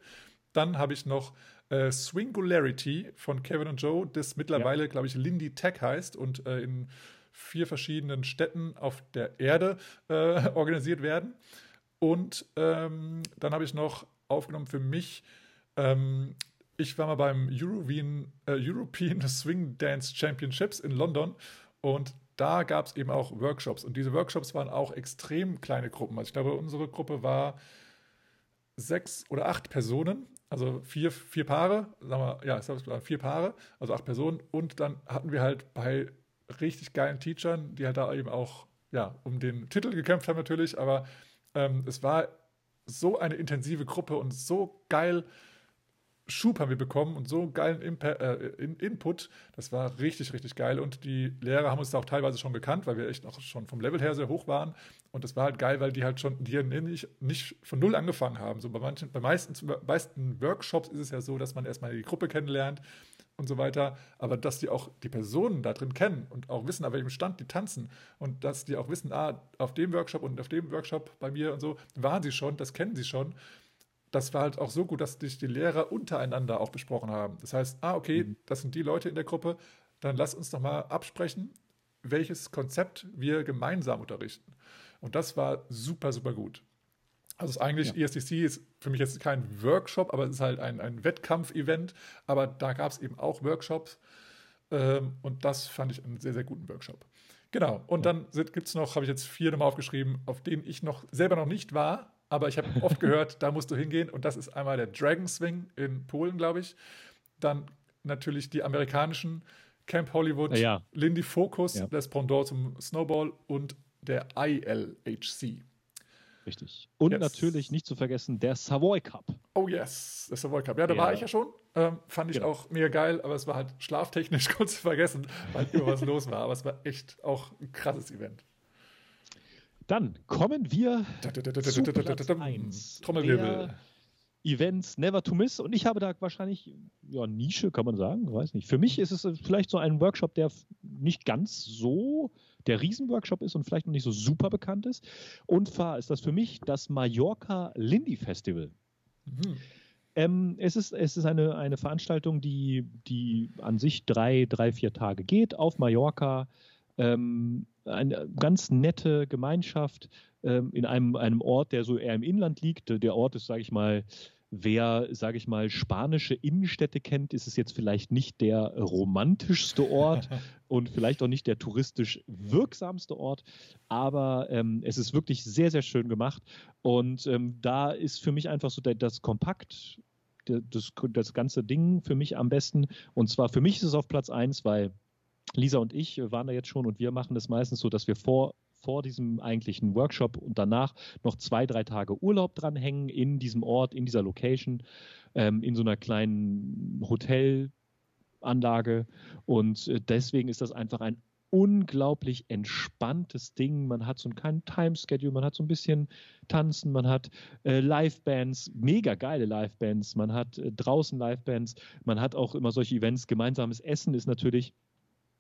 B: Dann habe ich noch äh, Swingularity von Kevin und Joe, das mittlerweile, ja. glaube ich, Lindy Tech heißt und äh, in vier verschiedenen Städten auf der Erde äh, organisiert werden. Und ähm, dann habe ich noch aufgenommen für mich, ähm, ich war mal beim European, äh, European *laughs* Swing Dance Championships in London und da gab es eben auch Workshops. Und diese Workshops waren auch extrem kleine Gruppen. Also ich glaube, unsere Gruppe war sechs oder acht Personen, also vier, vier Paare, sagen wir, ja, es waren vier Paare, also acht Personen. Und dann hatten wir halt bei richtig geilen Teachern, die halt da eben auch ja, um den Titel gekämpft haben natürlich, aber ähm, es war so eine intensive Gruppe und so geil Schub haben wir bekommen und so geilen Impa äh, in Input. Das war richtig, richtig geil. Und die Lehrer haben uns da auch teilweise schon gekannt, weil wir echt auch schon vom Level her sehr hoch waren. Und das war halt geil, weil die halt schon, die nicht, nicht von null angefangen haben. So bei manchen, bei meisten, bei meisten Workshops ist es ja so, dass man erstmal die Gruppe kennenlernt und so weiter, aber dass die auch die Personen da drin kennen und auch wissen, an welchem Stand die tanzen und dass die auch wissen, ah, auf dem Workshop und auf dem Workshop bei mir und so waren sie schon, das kennen sie schon. Das war halt auch so gut, dass sich die Lehrer untereinander auch besprochen haben. Das heißt, ah, okay, mhm. das sind die Leute in der Gruppe, dann lass uns doch mal absprechen, welches Konzept wir gemeinsam unterrichten. Und das war super, super gut. Also eigentlich, ja. ESDC ist für mich jetzt kein Workshop, aber es ist halt ein, ein Wettkampf-Event. Aber da gab es eben auch Workshops. Ähm, und das fand ich einen sehr, sehr guten Workshop. Genau. Und ja. dann gibt es noch, habe ich jetzt vier nochmal aufgeschrieben, auf denen ich noch selber noch nicht war, aber ich habe oft gehört, *laughs* da musst du hingehen. Und das ist einmal der Dragon Swing in Polen, glaube ich. Dann natürlich die amerikanischen Camp Hollywood,
A: ja.
B: Lindy Focus, das Pendant zum Snowball und der ILHC.
A: Richtig. Und yes. natürlich nicht zu vergessen der Savoy Cup.
B: Oh yes, der Savoy Cup. Ja, da ja. war ich ja schon. Ähm, fand ich genau. auch mega geil, aber es war halt schlaftechnisch *laughs* kurz zu vergessen, weil immer was los war. Aber es war echt auch ein krasses Event.
A: Dann kommen wir zu Platz 1. Trommelwirbel. Events Never to Miss und ich habe da wahrscheinlich ja Nische kann man sagen, weiß nicht. Für mich ist es vielleicht so ein Workshop, der nicht ganz so der Riesenworkshop ist und vielleicht noch nicht so super bekannt ist. Und zwar ist das für mich das Mallorca Lindy Festival. Mhm. Ähm, es ist, es ist eine, eine Veranstaltung, die, die an sich drei, drei, vier Tage geht auf Mallorca. Ähm, eine ganz nette Gemeinschaft ähm, in einem, einem Ort, der so eher im Inland liegt. Der Ort ist, sage ich mal, Wer, sage ich mal, spanische Innenstädte kennt, ist es jetzt vielleicht nicht der romantischste Ort *laughs* und vielleicht auch nicht der touristisch wirksamste Ort, aber ähm, es ist wirklich sehr, sehr schön gemacht. Und ähm, da ist für mich einfach so der, das Kompakt, der, das, das ganze Ding für mich am besten. Und zwar für mich ist es auf Platz 1, weil Lisa und ich waren da jetzt schon und wir machen es meistens so, dass wir vor vor diesem eigentlichen Workshop und danach noch zwei, drei Tage Urlaub dranhängen in diesem Ort, in dieser Location, ähm, in so einer kleinen Hotelanlage. Und äh, deswegen ist das einfach ein unglaublich entspanntes Ding. Man hat so einen Time-Schedule, man hat so ein bisschen Tanzen, man hat äh, Live-Bands, mega geile Live-Bands, man hat äh, draußen Live-Bands, man hat auch immer solche Events. Gemeinsames Essen ist natürlich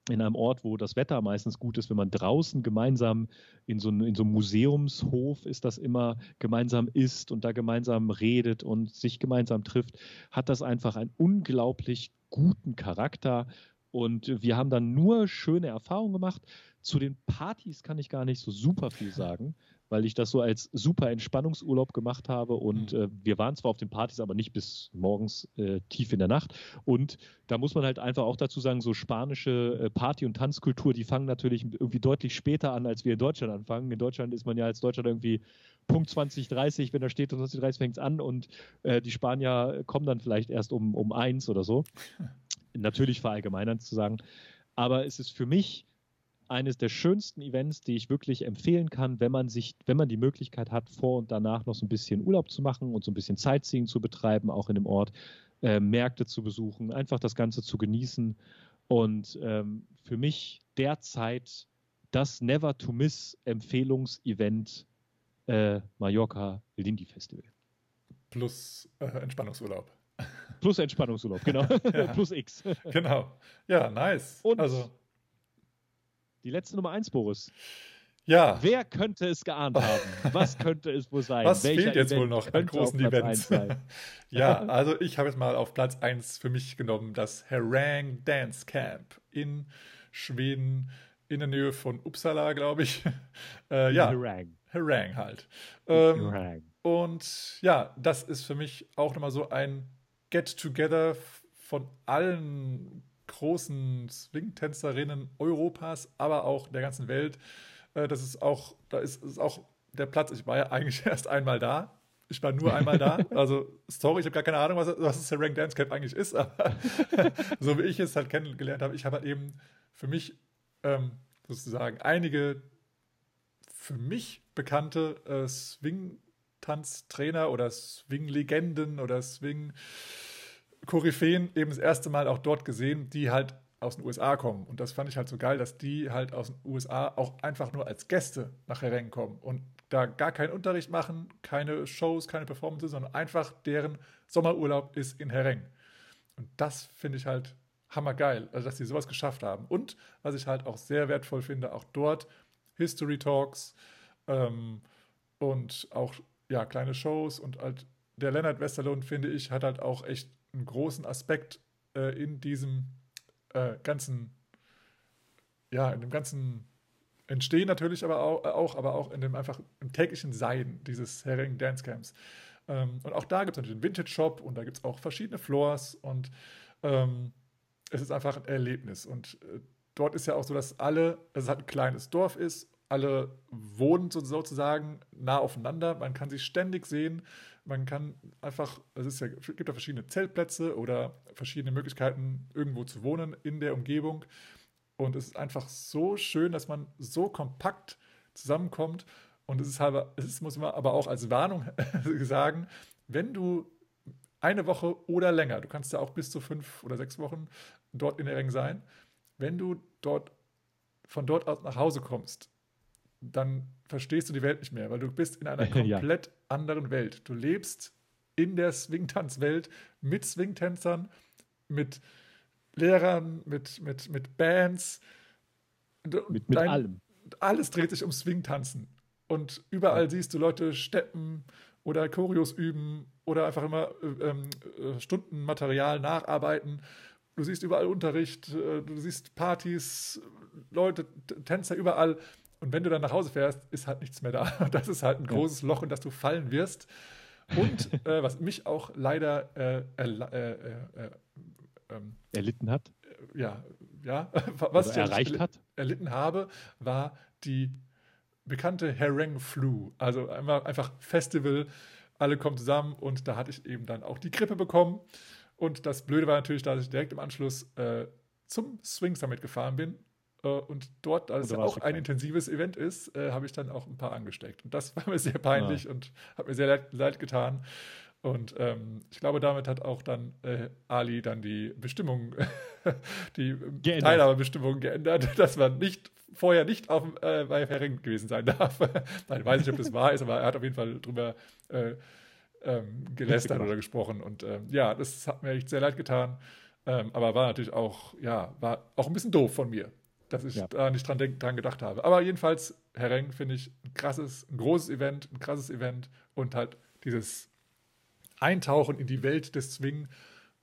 A: in einem Ort, wo das Wetter meistens gut ist, wenn man draußen gemeinsam in so, in so einem Museumshof ist das immer gemeinsam isst und da gemeinsam redet und sich gemeinsam trifft, hat das einfach einen unglaublich guten Charakter. Und wir haben dann nur schöne Erfahrungen gemacht. Zu den Partys kann ich gar nicht so super viel sagen weil ich das so als super Entspannungsurlaub gemacht habe und mhm. äh, wir waren zwar auf den Partys, aber nicht bis morgens äh, tief in der Nacht und da muss man halt einfach auch dazu sagen, so spanische äh, Party- und Tanzkultur, die fangen natürlich irgendwie deutlich später an, als wir in Deutschland anfangen. In Deutschland ist man ja als Deutschland irgendwie Punkt 2030, wenn da steht, um 2030 fängt es an und äh, die Spanier kommen dann vielleicht erst um, um eins oder so. *laughs* natürlich verallgemeinern zu sagen, aber es ist für mich eines der schönsten Events, die ich wirklich empfehlen kann, wenn man sich, wenn man die Möglichkeit hat, vor und danach noch so ein bisschen Urlaub zu machen und so ein bisschen Sightseeing zu betreiben, auch in dem Ort, äh, Märkte zu besuchen, einfach das Ganze zu genießen. Und ähm, für mich derzeit das Never to Miss Empfehlungsevent äh, Mallorca Lindy Festival.
B: Plus äh, Entspannungsurlaub.
A: Plus Entspannungsurlaub, genau. *laughs* Plus X.
B: genau. Ja, nice.
A: Und also die letzte Nummer eins, Boris.
B: Ja.
A: Wer könnte es geahnt haben? Was *laughs* könnte es wohl sein?
B: Was Welcher fehlt jetzt Event wohl noch an großen Events? *laughs* ja, also ich habe jetzt mal auf Platz 1 für mich genommen das Harang Dance Camp in Schweden, in der Nähe von Uppsala, glaube ich. *laughs* Äh, ja. Harang. Harang halt. Ähm, Harang. Und ja, das ist für mich auch nochmal so ein Get-Together von allen großen Swing-Tänzerinnen Europas, aber auch der ganzen Welt. Äh, das ist auch, da ist, ist auch der Platz. Ich war ja eigentlich *laughs* erst einmal da. Ich war nur einmal da. *laughs* Also, sorry, ich habe gar keine Ahnung, was, was das Rank Dance Camp eigentlich ist, aber *laughs* so wie ich es halt kennengelernt habe, ich habe halt eben für mich ähm, sozusagen einige für mich bekannte äh, Swing-Tanztrainer oder Swing-Legenden oder Swing- Koryphäen eben das erste Mal auch dort gesehen, die halt aus den USA kommen. Und das fand ich halt so geil, dass die halt aus den USA auch einfach nur als Gäste nach Herrengen kommen und da gar keinen Unterricht machen, keine Shows, keine Performances, sondern einfach deren Sommerurlaub ist in Herrengen. Und das finde ich halt hammergeil, also dass sie sowas geschafft haben. Und was ich halt auch sehr wertvoll finde, auch dort History Talks ähm, und auch ja, kleine Shows und halt der Leonard Westerlund, finde ich, hat halt auch echt einen großen Aspekt äh, in diesem äh, ganzen, ja, in dem ganzen Entstehen natürlich aber auch, auch, aber auch in dem einfach im täglichen Sein dieses Herring Dance Camps. Ähm, und auch da gibt es natürlich einen Vintage Shop und da gibt es auch verschiedene Floors und ähm, es ist einfach ein Erlebnis. Und äh, dort ist ja auch so, dass alle, dass es halt ein kleines Dorf ist, alle wohnen sozusagen nah aufeinander, man kann sich ständig sehen man kann einfach, es ist ja, gibt ja verschiedene Zeltplätze oder verschiedene Möglichkeiten, irgendwo zu wohnen in der Umgebung. Und es ist einfach so schön, dass man so kompakt zusammenkommt. Und es ist halt, es muss man aber auch als Warnung *laughs* sagen, wenn du eine Woche oder länger, du kannst ja auch bis zu fünf oder sechs Wochen dort in der Ring sein, wenn du dort von dort aus nach Hause kommst, dann verstehst du die Welt nicht mehr, weil du bist in einer *laughs* komplett ja. anderen Welt. Du lebst in der Swingtanzwelt mit Swingtänzern, mit Lehrern, mit, mit, mit Bands.
A: Mit, mit Dein, allem.
B: Alles dreht sich um Swingtanzen. Und überall ja. siehst du Leute steppen oder Choreos üben oder einfach immer äh, ähm, äh, Stundenmaterial nacharbeiten. Du siehst überall Unterricht, äh, du siehst Partys, Leute, Tänzer überall. Und wenn du dann nach Hause fährst, ist halt nichts mehr da. *laughs* Das ist halt ein großes Loch, in das du fallen wirst. Und *laughs* äh, was mich auch leider äh, äh, äh,
A: ähm, erlitten hat.
B: ja, ja. *laughs* was
A: Oder ich erreicht hat.
B: erlitten habe, war die bekannte Hereng Flu. Also einfach Festival, alle kommen zusammen und da hatte ich eben dann auch die Grippe bekommen. Und das Blöde war natürlich, dass ich direkt im Anschluss äh, zum Swing Summit gefahren bin äh, und dort, als es auch ein intensives Event ist, äh, habe ich dann auch ein paar angesteckt. Und das *laughs* war mir sehr peinlich ja. und hat mir sehr leid, leid getan. Und ähm, ich glaube, damit hat auch dann äh, Ali dann die Bestimmung, *laughs* die geändert. Teilnahmebestimmung geändert, *laughs* dass man nicht vorher nicht auf, äh, bei Herring gewesen sein darf. Nein, weiß nicht, ob das wahr ist, aber er hat auf jeden Fall drüber äh, ähm, gelästert oder gesprochen. Und ähm, ja, das hat mir echt sehr leid getan. Ähm, aber war natürlich auch, ja, war auch ein bisschen doof von mir dass ich ja. da nicht dran, denk, dran gedacht habe. Aber jedenfalls, Hereng finde ich ein krasses, ein großes Event, ein krasses Event und halt dieses Eintauchen in die Welt des Swing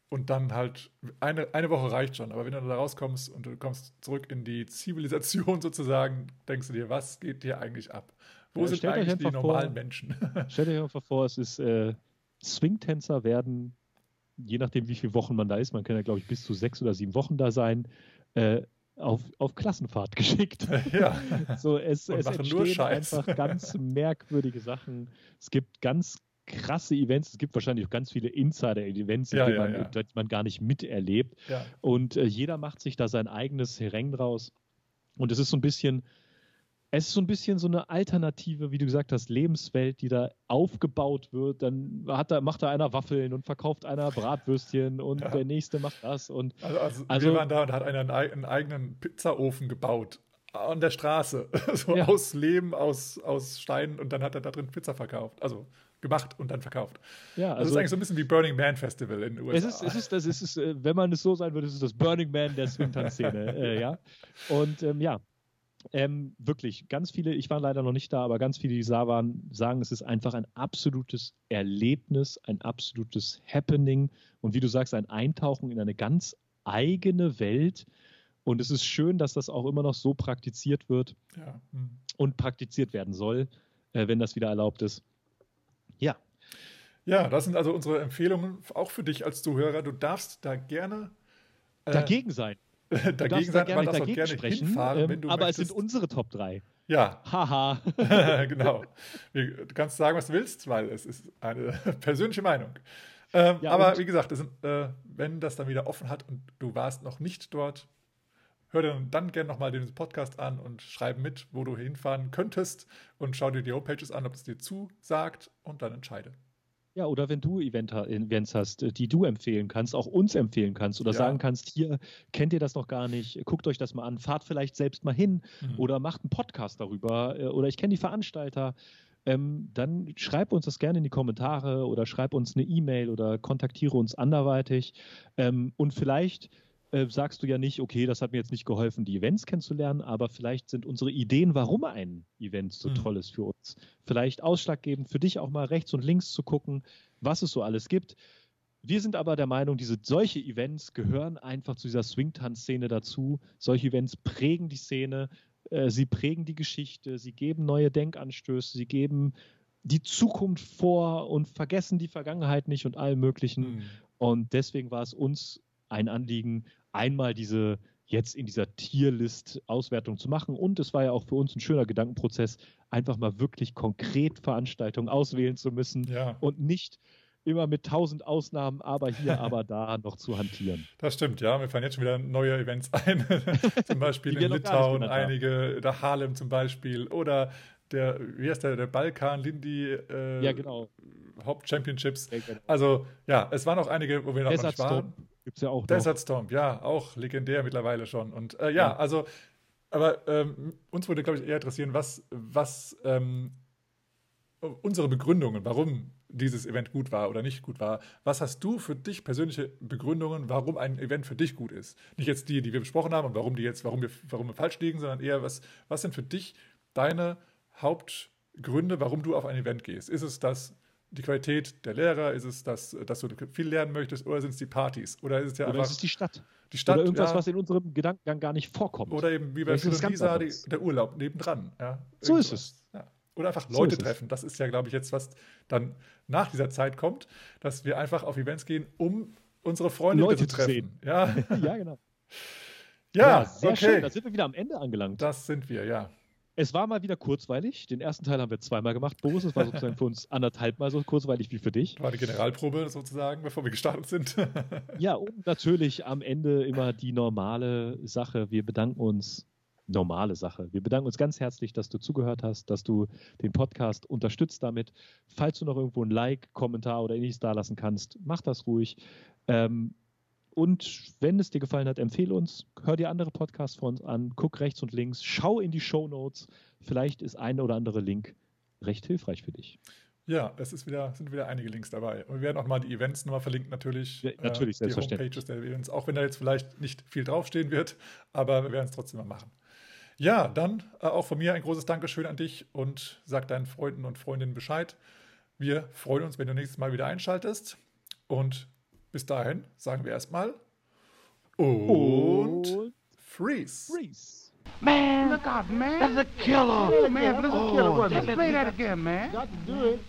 B: und dann halt eine, eine Woche reicht schon. Aber wenn du da rauskommst und du kommst zurück in die Zivilisation *laughs* sozusagen, denkst du dir, was geht hier eigentlich ab? Wo ja, sind eigentlich die normalen vor, Menschen? *laughs*
A: Stellt euch einfach vor, es ist äh, Swing-Tänzer werden, je nachdem wie viele Wochen man da ist, man kann ja glaube ich bis zu sechs oder sieben Wochen da sein, äh, auf, auf Klassenfahrt *laughs* geschickt.
B: Ja.
A: so, es, es entstehen einfach ganz merkwürdige Sachen. Es gibt ganz krasse Events. Es gibt wahrscheinlich auch ganz viele Insider-Events, ja, die, ja, man, ja. die man gar nicht miterlebt. Und äh, jeder macht sich da sein eigenes Hereng draus. Und es ist so ein bisschen, es ist so ein bisschen so eine alternative, wie du gesagt hast, Lebenswelt, die da aufgebaut wird. Dann hat da, macht da einer Waffeln und verkauft einer *laughs* Bratwürstchen und ja. der nächste macht das. Und
B: also, also, also wir waren da und hat einer einen eigenen Pizzaofen gebaut an der Straße. *laughs* so ja. aus Lehm, aus, aus Steinen und dann hat er da drin Pizza verkauft. Also gemacht und dann verkauft. Ja, also, das ist also eigentlich so ein bisschen wie Burning Man Festival in den USA.
A: Es ist, es ist, das ist, es ist, wenn man es so sein würde, ist es das Burning Man der Swingtanz-Szene. äh, ja. Und ähm, ja, ähm, wirklich, ganz viele, ich war leider noch nicht da, aber ganz viele, die da waren, sagen, es ist einfach ein absolutes Erlebnis, ein absolutes Happening und wie du sagst, ein Eintauchen in eine ganz eigene Welt. Und es ist schön, dass das auch immer noch so praktiziert wird ja. hm. und praktiziert werden soll, äh, wenn das wieder erlaubt ist. Ja.
B: Ja, das sind also unsere Empfehlungen, auch für dich als Zuhörer. Du darfst da gerne
A: äh, dagegen sein. *laughs*
B: dagegen sein, man darf auch gerne
A: sprechen, hinfahren, ähm, wenn du Aber möchtest. es sind unsere Top 3.
B: Ja.
A: Haha. *laughs*
B: genau. Du kannst sagen, was du willst, weil es ist eine *laughs* persönliche Meinung. Ähm, ja, aber wie gesagt, sind, äh, wenn das dann wieder offen hat und du warst noch nicht dort, hör dir dann gerne nochmal den Podcast an und schreib mit, wo du hinfahren könntest und schau dir die Homepages an, ob es dir zusagt und dann entscheide.
A: Ja, oder wenn du Event, Events hast, äh, die du empfehlen kannst, auch uns empfehlen kannst oder ja. sagen kannst, hier kennt ihr das noch gar nicht, guckt euch das mal an, fahrt vielleicht selbst mal hin mhm. oder macht einen Podcast darüber äh, oder ich kenne die Veranstalter, ähm, dann schreib uns das gerne in die Kommentare oder schreib uns eine E-Mail oder kontaktiere uns anderweitig ähm, und vielleicht äh, sagst du ja nicht, okay, das hat mir jetzt nicht geholfen, die Events kennenzulernen, aber vielleicht sind unsere Ideen, warum ein Event so mhm. toll ist für uns, vielleicht ausschlaggebend für dich auch mal rechts und links zu gucken, was es so alles gibt. Wir sind aber der Meinung, diese solche Events gehören einfach zu dieser Swing-Tanz-Szene dazu. Solche Events prägen die Szene, äh, sie prägen die Geschichte, sie geben neue Denkanstöße, sie geben die Zukunft vor und vergessen die Vergangenheit nicht und allem Möglichen. Mhm. Und deswegen war es uns ein Anliegen, einmal diese jetzt in dieser Tierlist-Auswertung zu machen. Und es war ja auch für uns ein schöner Gedankenprozess, einfach mal wirklich konkret Veranstaltungen auswählen zu müssen
B: ja.
A: und nicht immer mit tausend Ausnahmen, aber hier, aber da *laughs* noch zu hantieren.
B: Das stimmt, ja. Wir fallen jetzt schon wieder neue Events ein. *laughs* zum Beispiel in Litauen, einige, der Harlem zum Beispiel oder der, wie heißt der, der Balkan, Lindy,
A: äh, ja, genau.
B: Haupt-Championships. Ja, genau. Also, ja, es waren auch einige, wo wir noch
A: nicht waren.
B: Gibt es ja auch. Desert noch. Storm, ja, auch legendär mittlerweile schon. Und äh, ja, ja, also, aber ähm, uns würde, glaube ich, eher interessieren, was, was ähm, unsere Begründungen, warum dieses Event gut war oder nicht gut war. Was hast du für dich persönliche Begründungen, warum ein Event für dich gut ist? Nicht jetzt die, die wir besprochen haben und warum die jetzt, warum wir, warum wir falsch liegen, sondern eher, was, was sind für dich deine Hauptgründe, warum du auf ein Event gehst? Ist es das die Qualität der Lehrer? Ist es das, dass du viel lernen möchtest? Oder sind es die Partys? Oder ist es ja
A: oder einfach. Ist es die Stadt?
B: Die Stadt. Oder
A: irgendwas, ja. was in unserem Gedankengang gar nicht vorkommt.
B: Oder eben wie bei Lisa, der Urlaub nebendran. Ja,
A: so ist es.
B: Ja. Oder einfach Leute so treffen. Das ist ja, glaube ich, jetzt, was dann nach dieser Zeit kommt, dass wir einfach auf Events gehen, um unsere Freunde
A: Leute
B: zu treffen.
A: Sehen.
B: Ja. *laughs*
A: ja, genau.
B: Ja, ja sehr
A: okay. schön. Da sind wir wieder am Ende angelangt.
B: Das sind wir, ja.
A: Es war mal wieder kurzweilig. Den ersten Teil haben wir zweimal gemacht, Boris. Es war sozusagen für uns anderthalb Mal so kurzweilig wie für dich.
B: War die Generalprobe sozusagen, bevor wir gestartet sind. *laughs*
A: ja, und natürlich am Ende immer die normale Sache. Wir bedanken uns. Normale Sache. Wir bedanken uns ganz herzlich, dass du zugehört hast, dass du den Podcast unterstützt damit. Falls du noch irgendwo ein Like, Kommentar oder ähnliches da lassen kannst, mach das ruhig. Ähm, und wenn es dir gefallen hat, empfehle uns, hör dir andere Podcasts von uns an, guck rechts und links, schau in die Show Notes. Vielleicht ist ein oder andere Link recht hilfreich für dich.
B: Ja, es ist wieder, sind wieder einige Links dabei. Und wir werden auch mal die Events nochmal verlinken, natürlich.
A: Ja, natürlich,
B: äh, die Homepages der Events, auch wenn da jetzt vielleicht nicht viel draufstehen wird, aber wir werden es trotzdem mal machen. Ja, dann äh, auch von mir ein großes Dankeschön an dich und sag deinen Freunden und Freundinnen Bescheid. Wir freuen uns, wenn du nächstes Mal wieder einschaltest. Und bis dahin sagen wir erstmal und, und Freeze.
A: Freeze.
C: Man, look out, man. That's a killer. Oh, man, that's a killer. Oh, Let's play that again, man. Got to do it.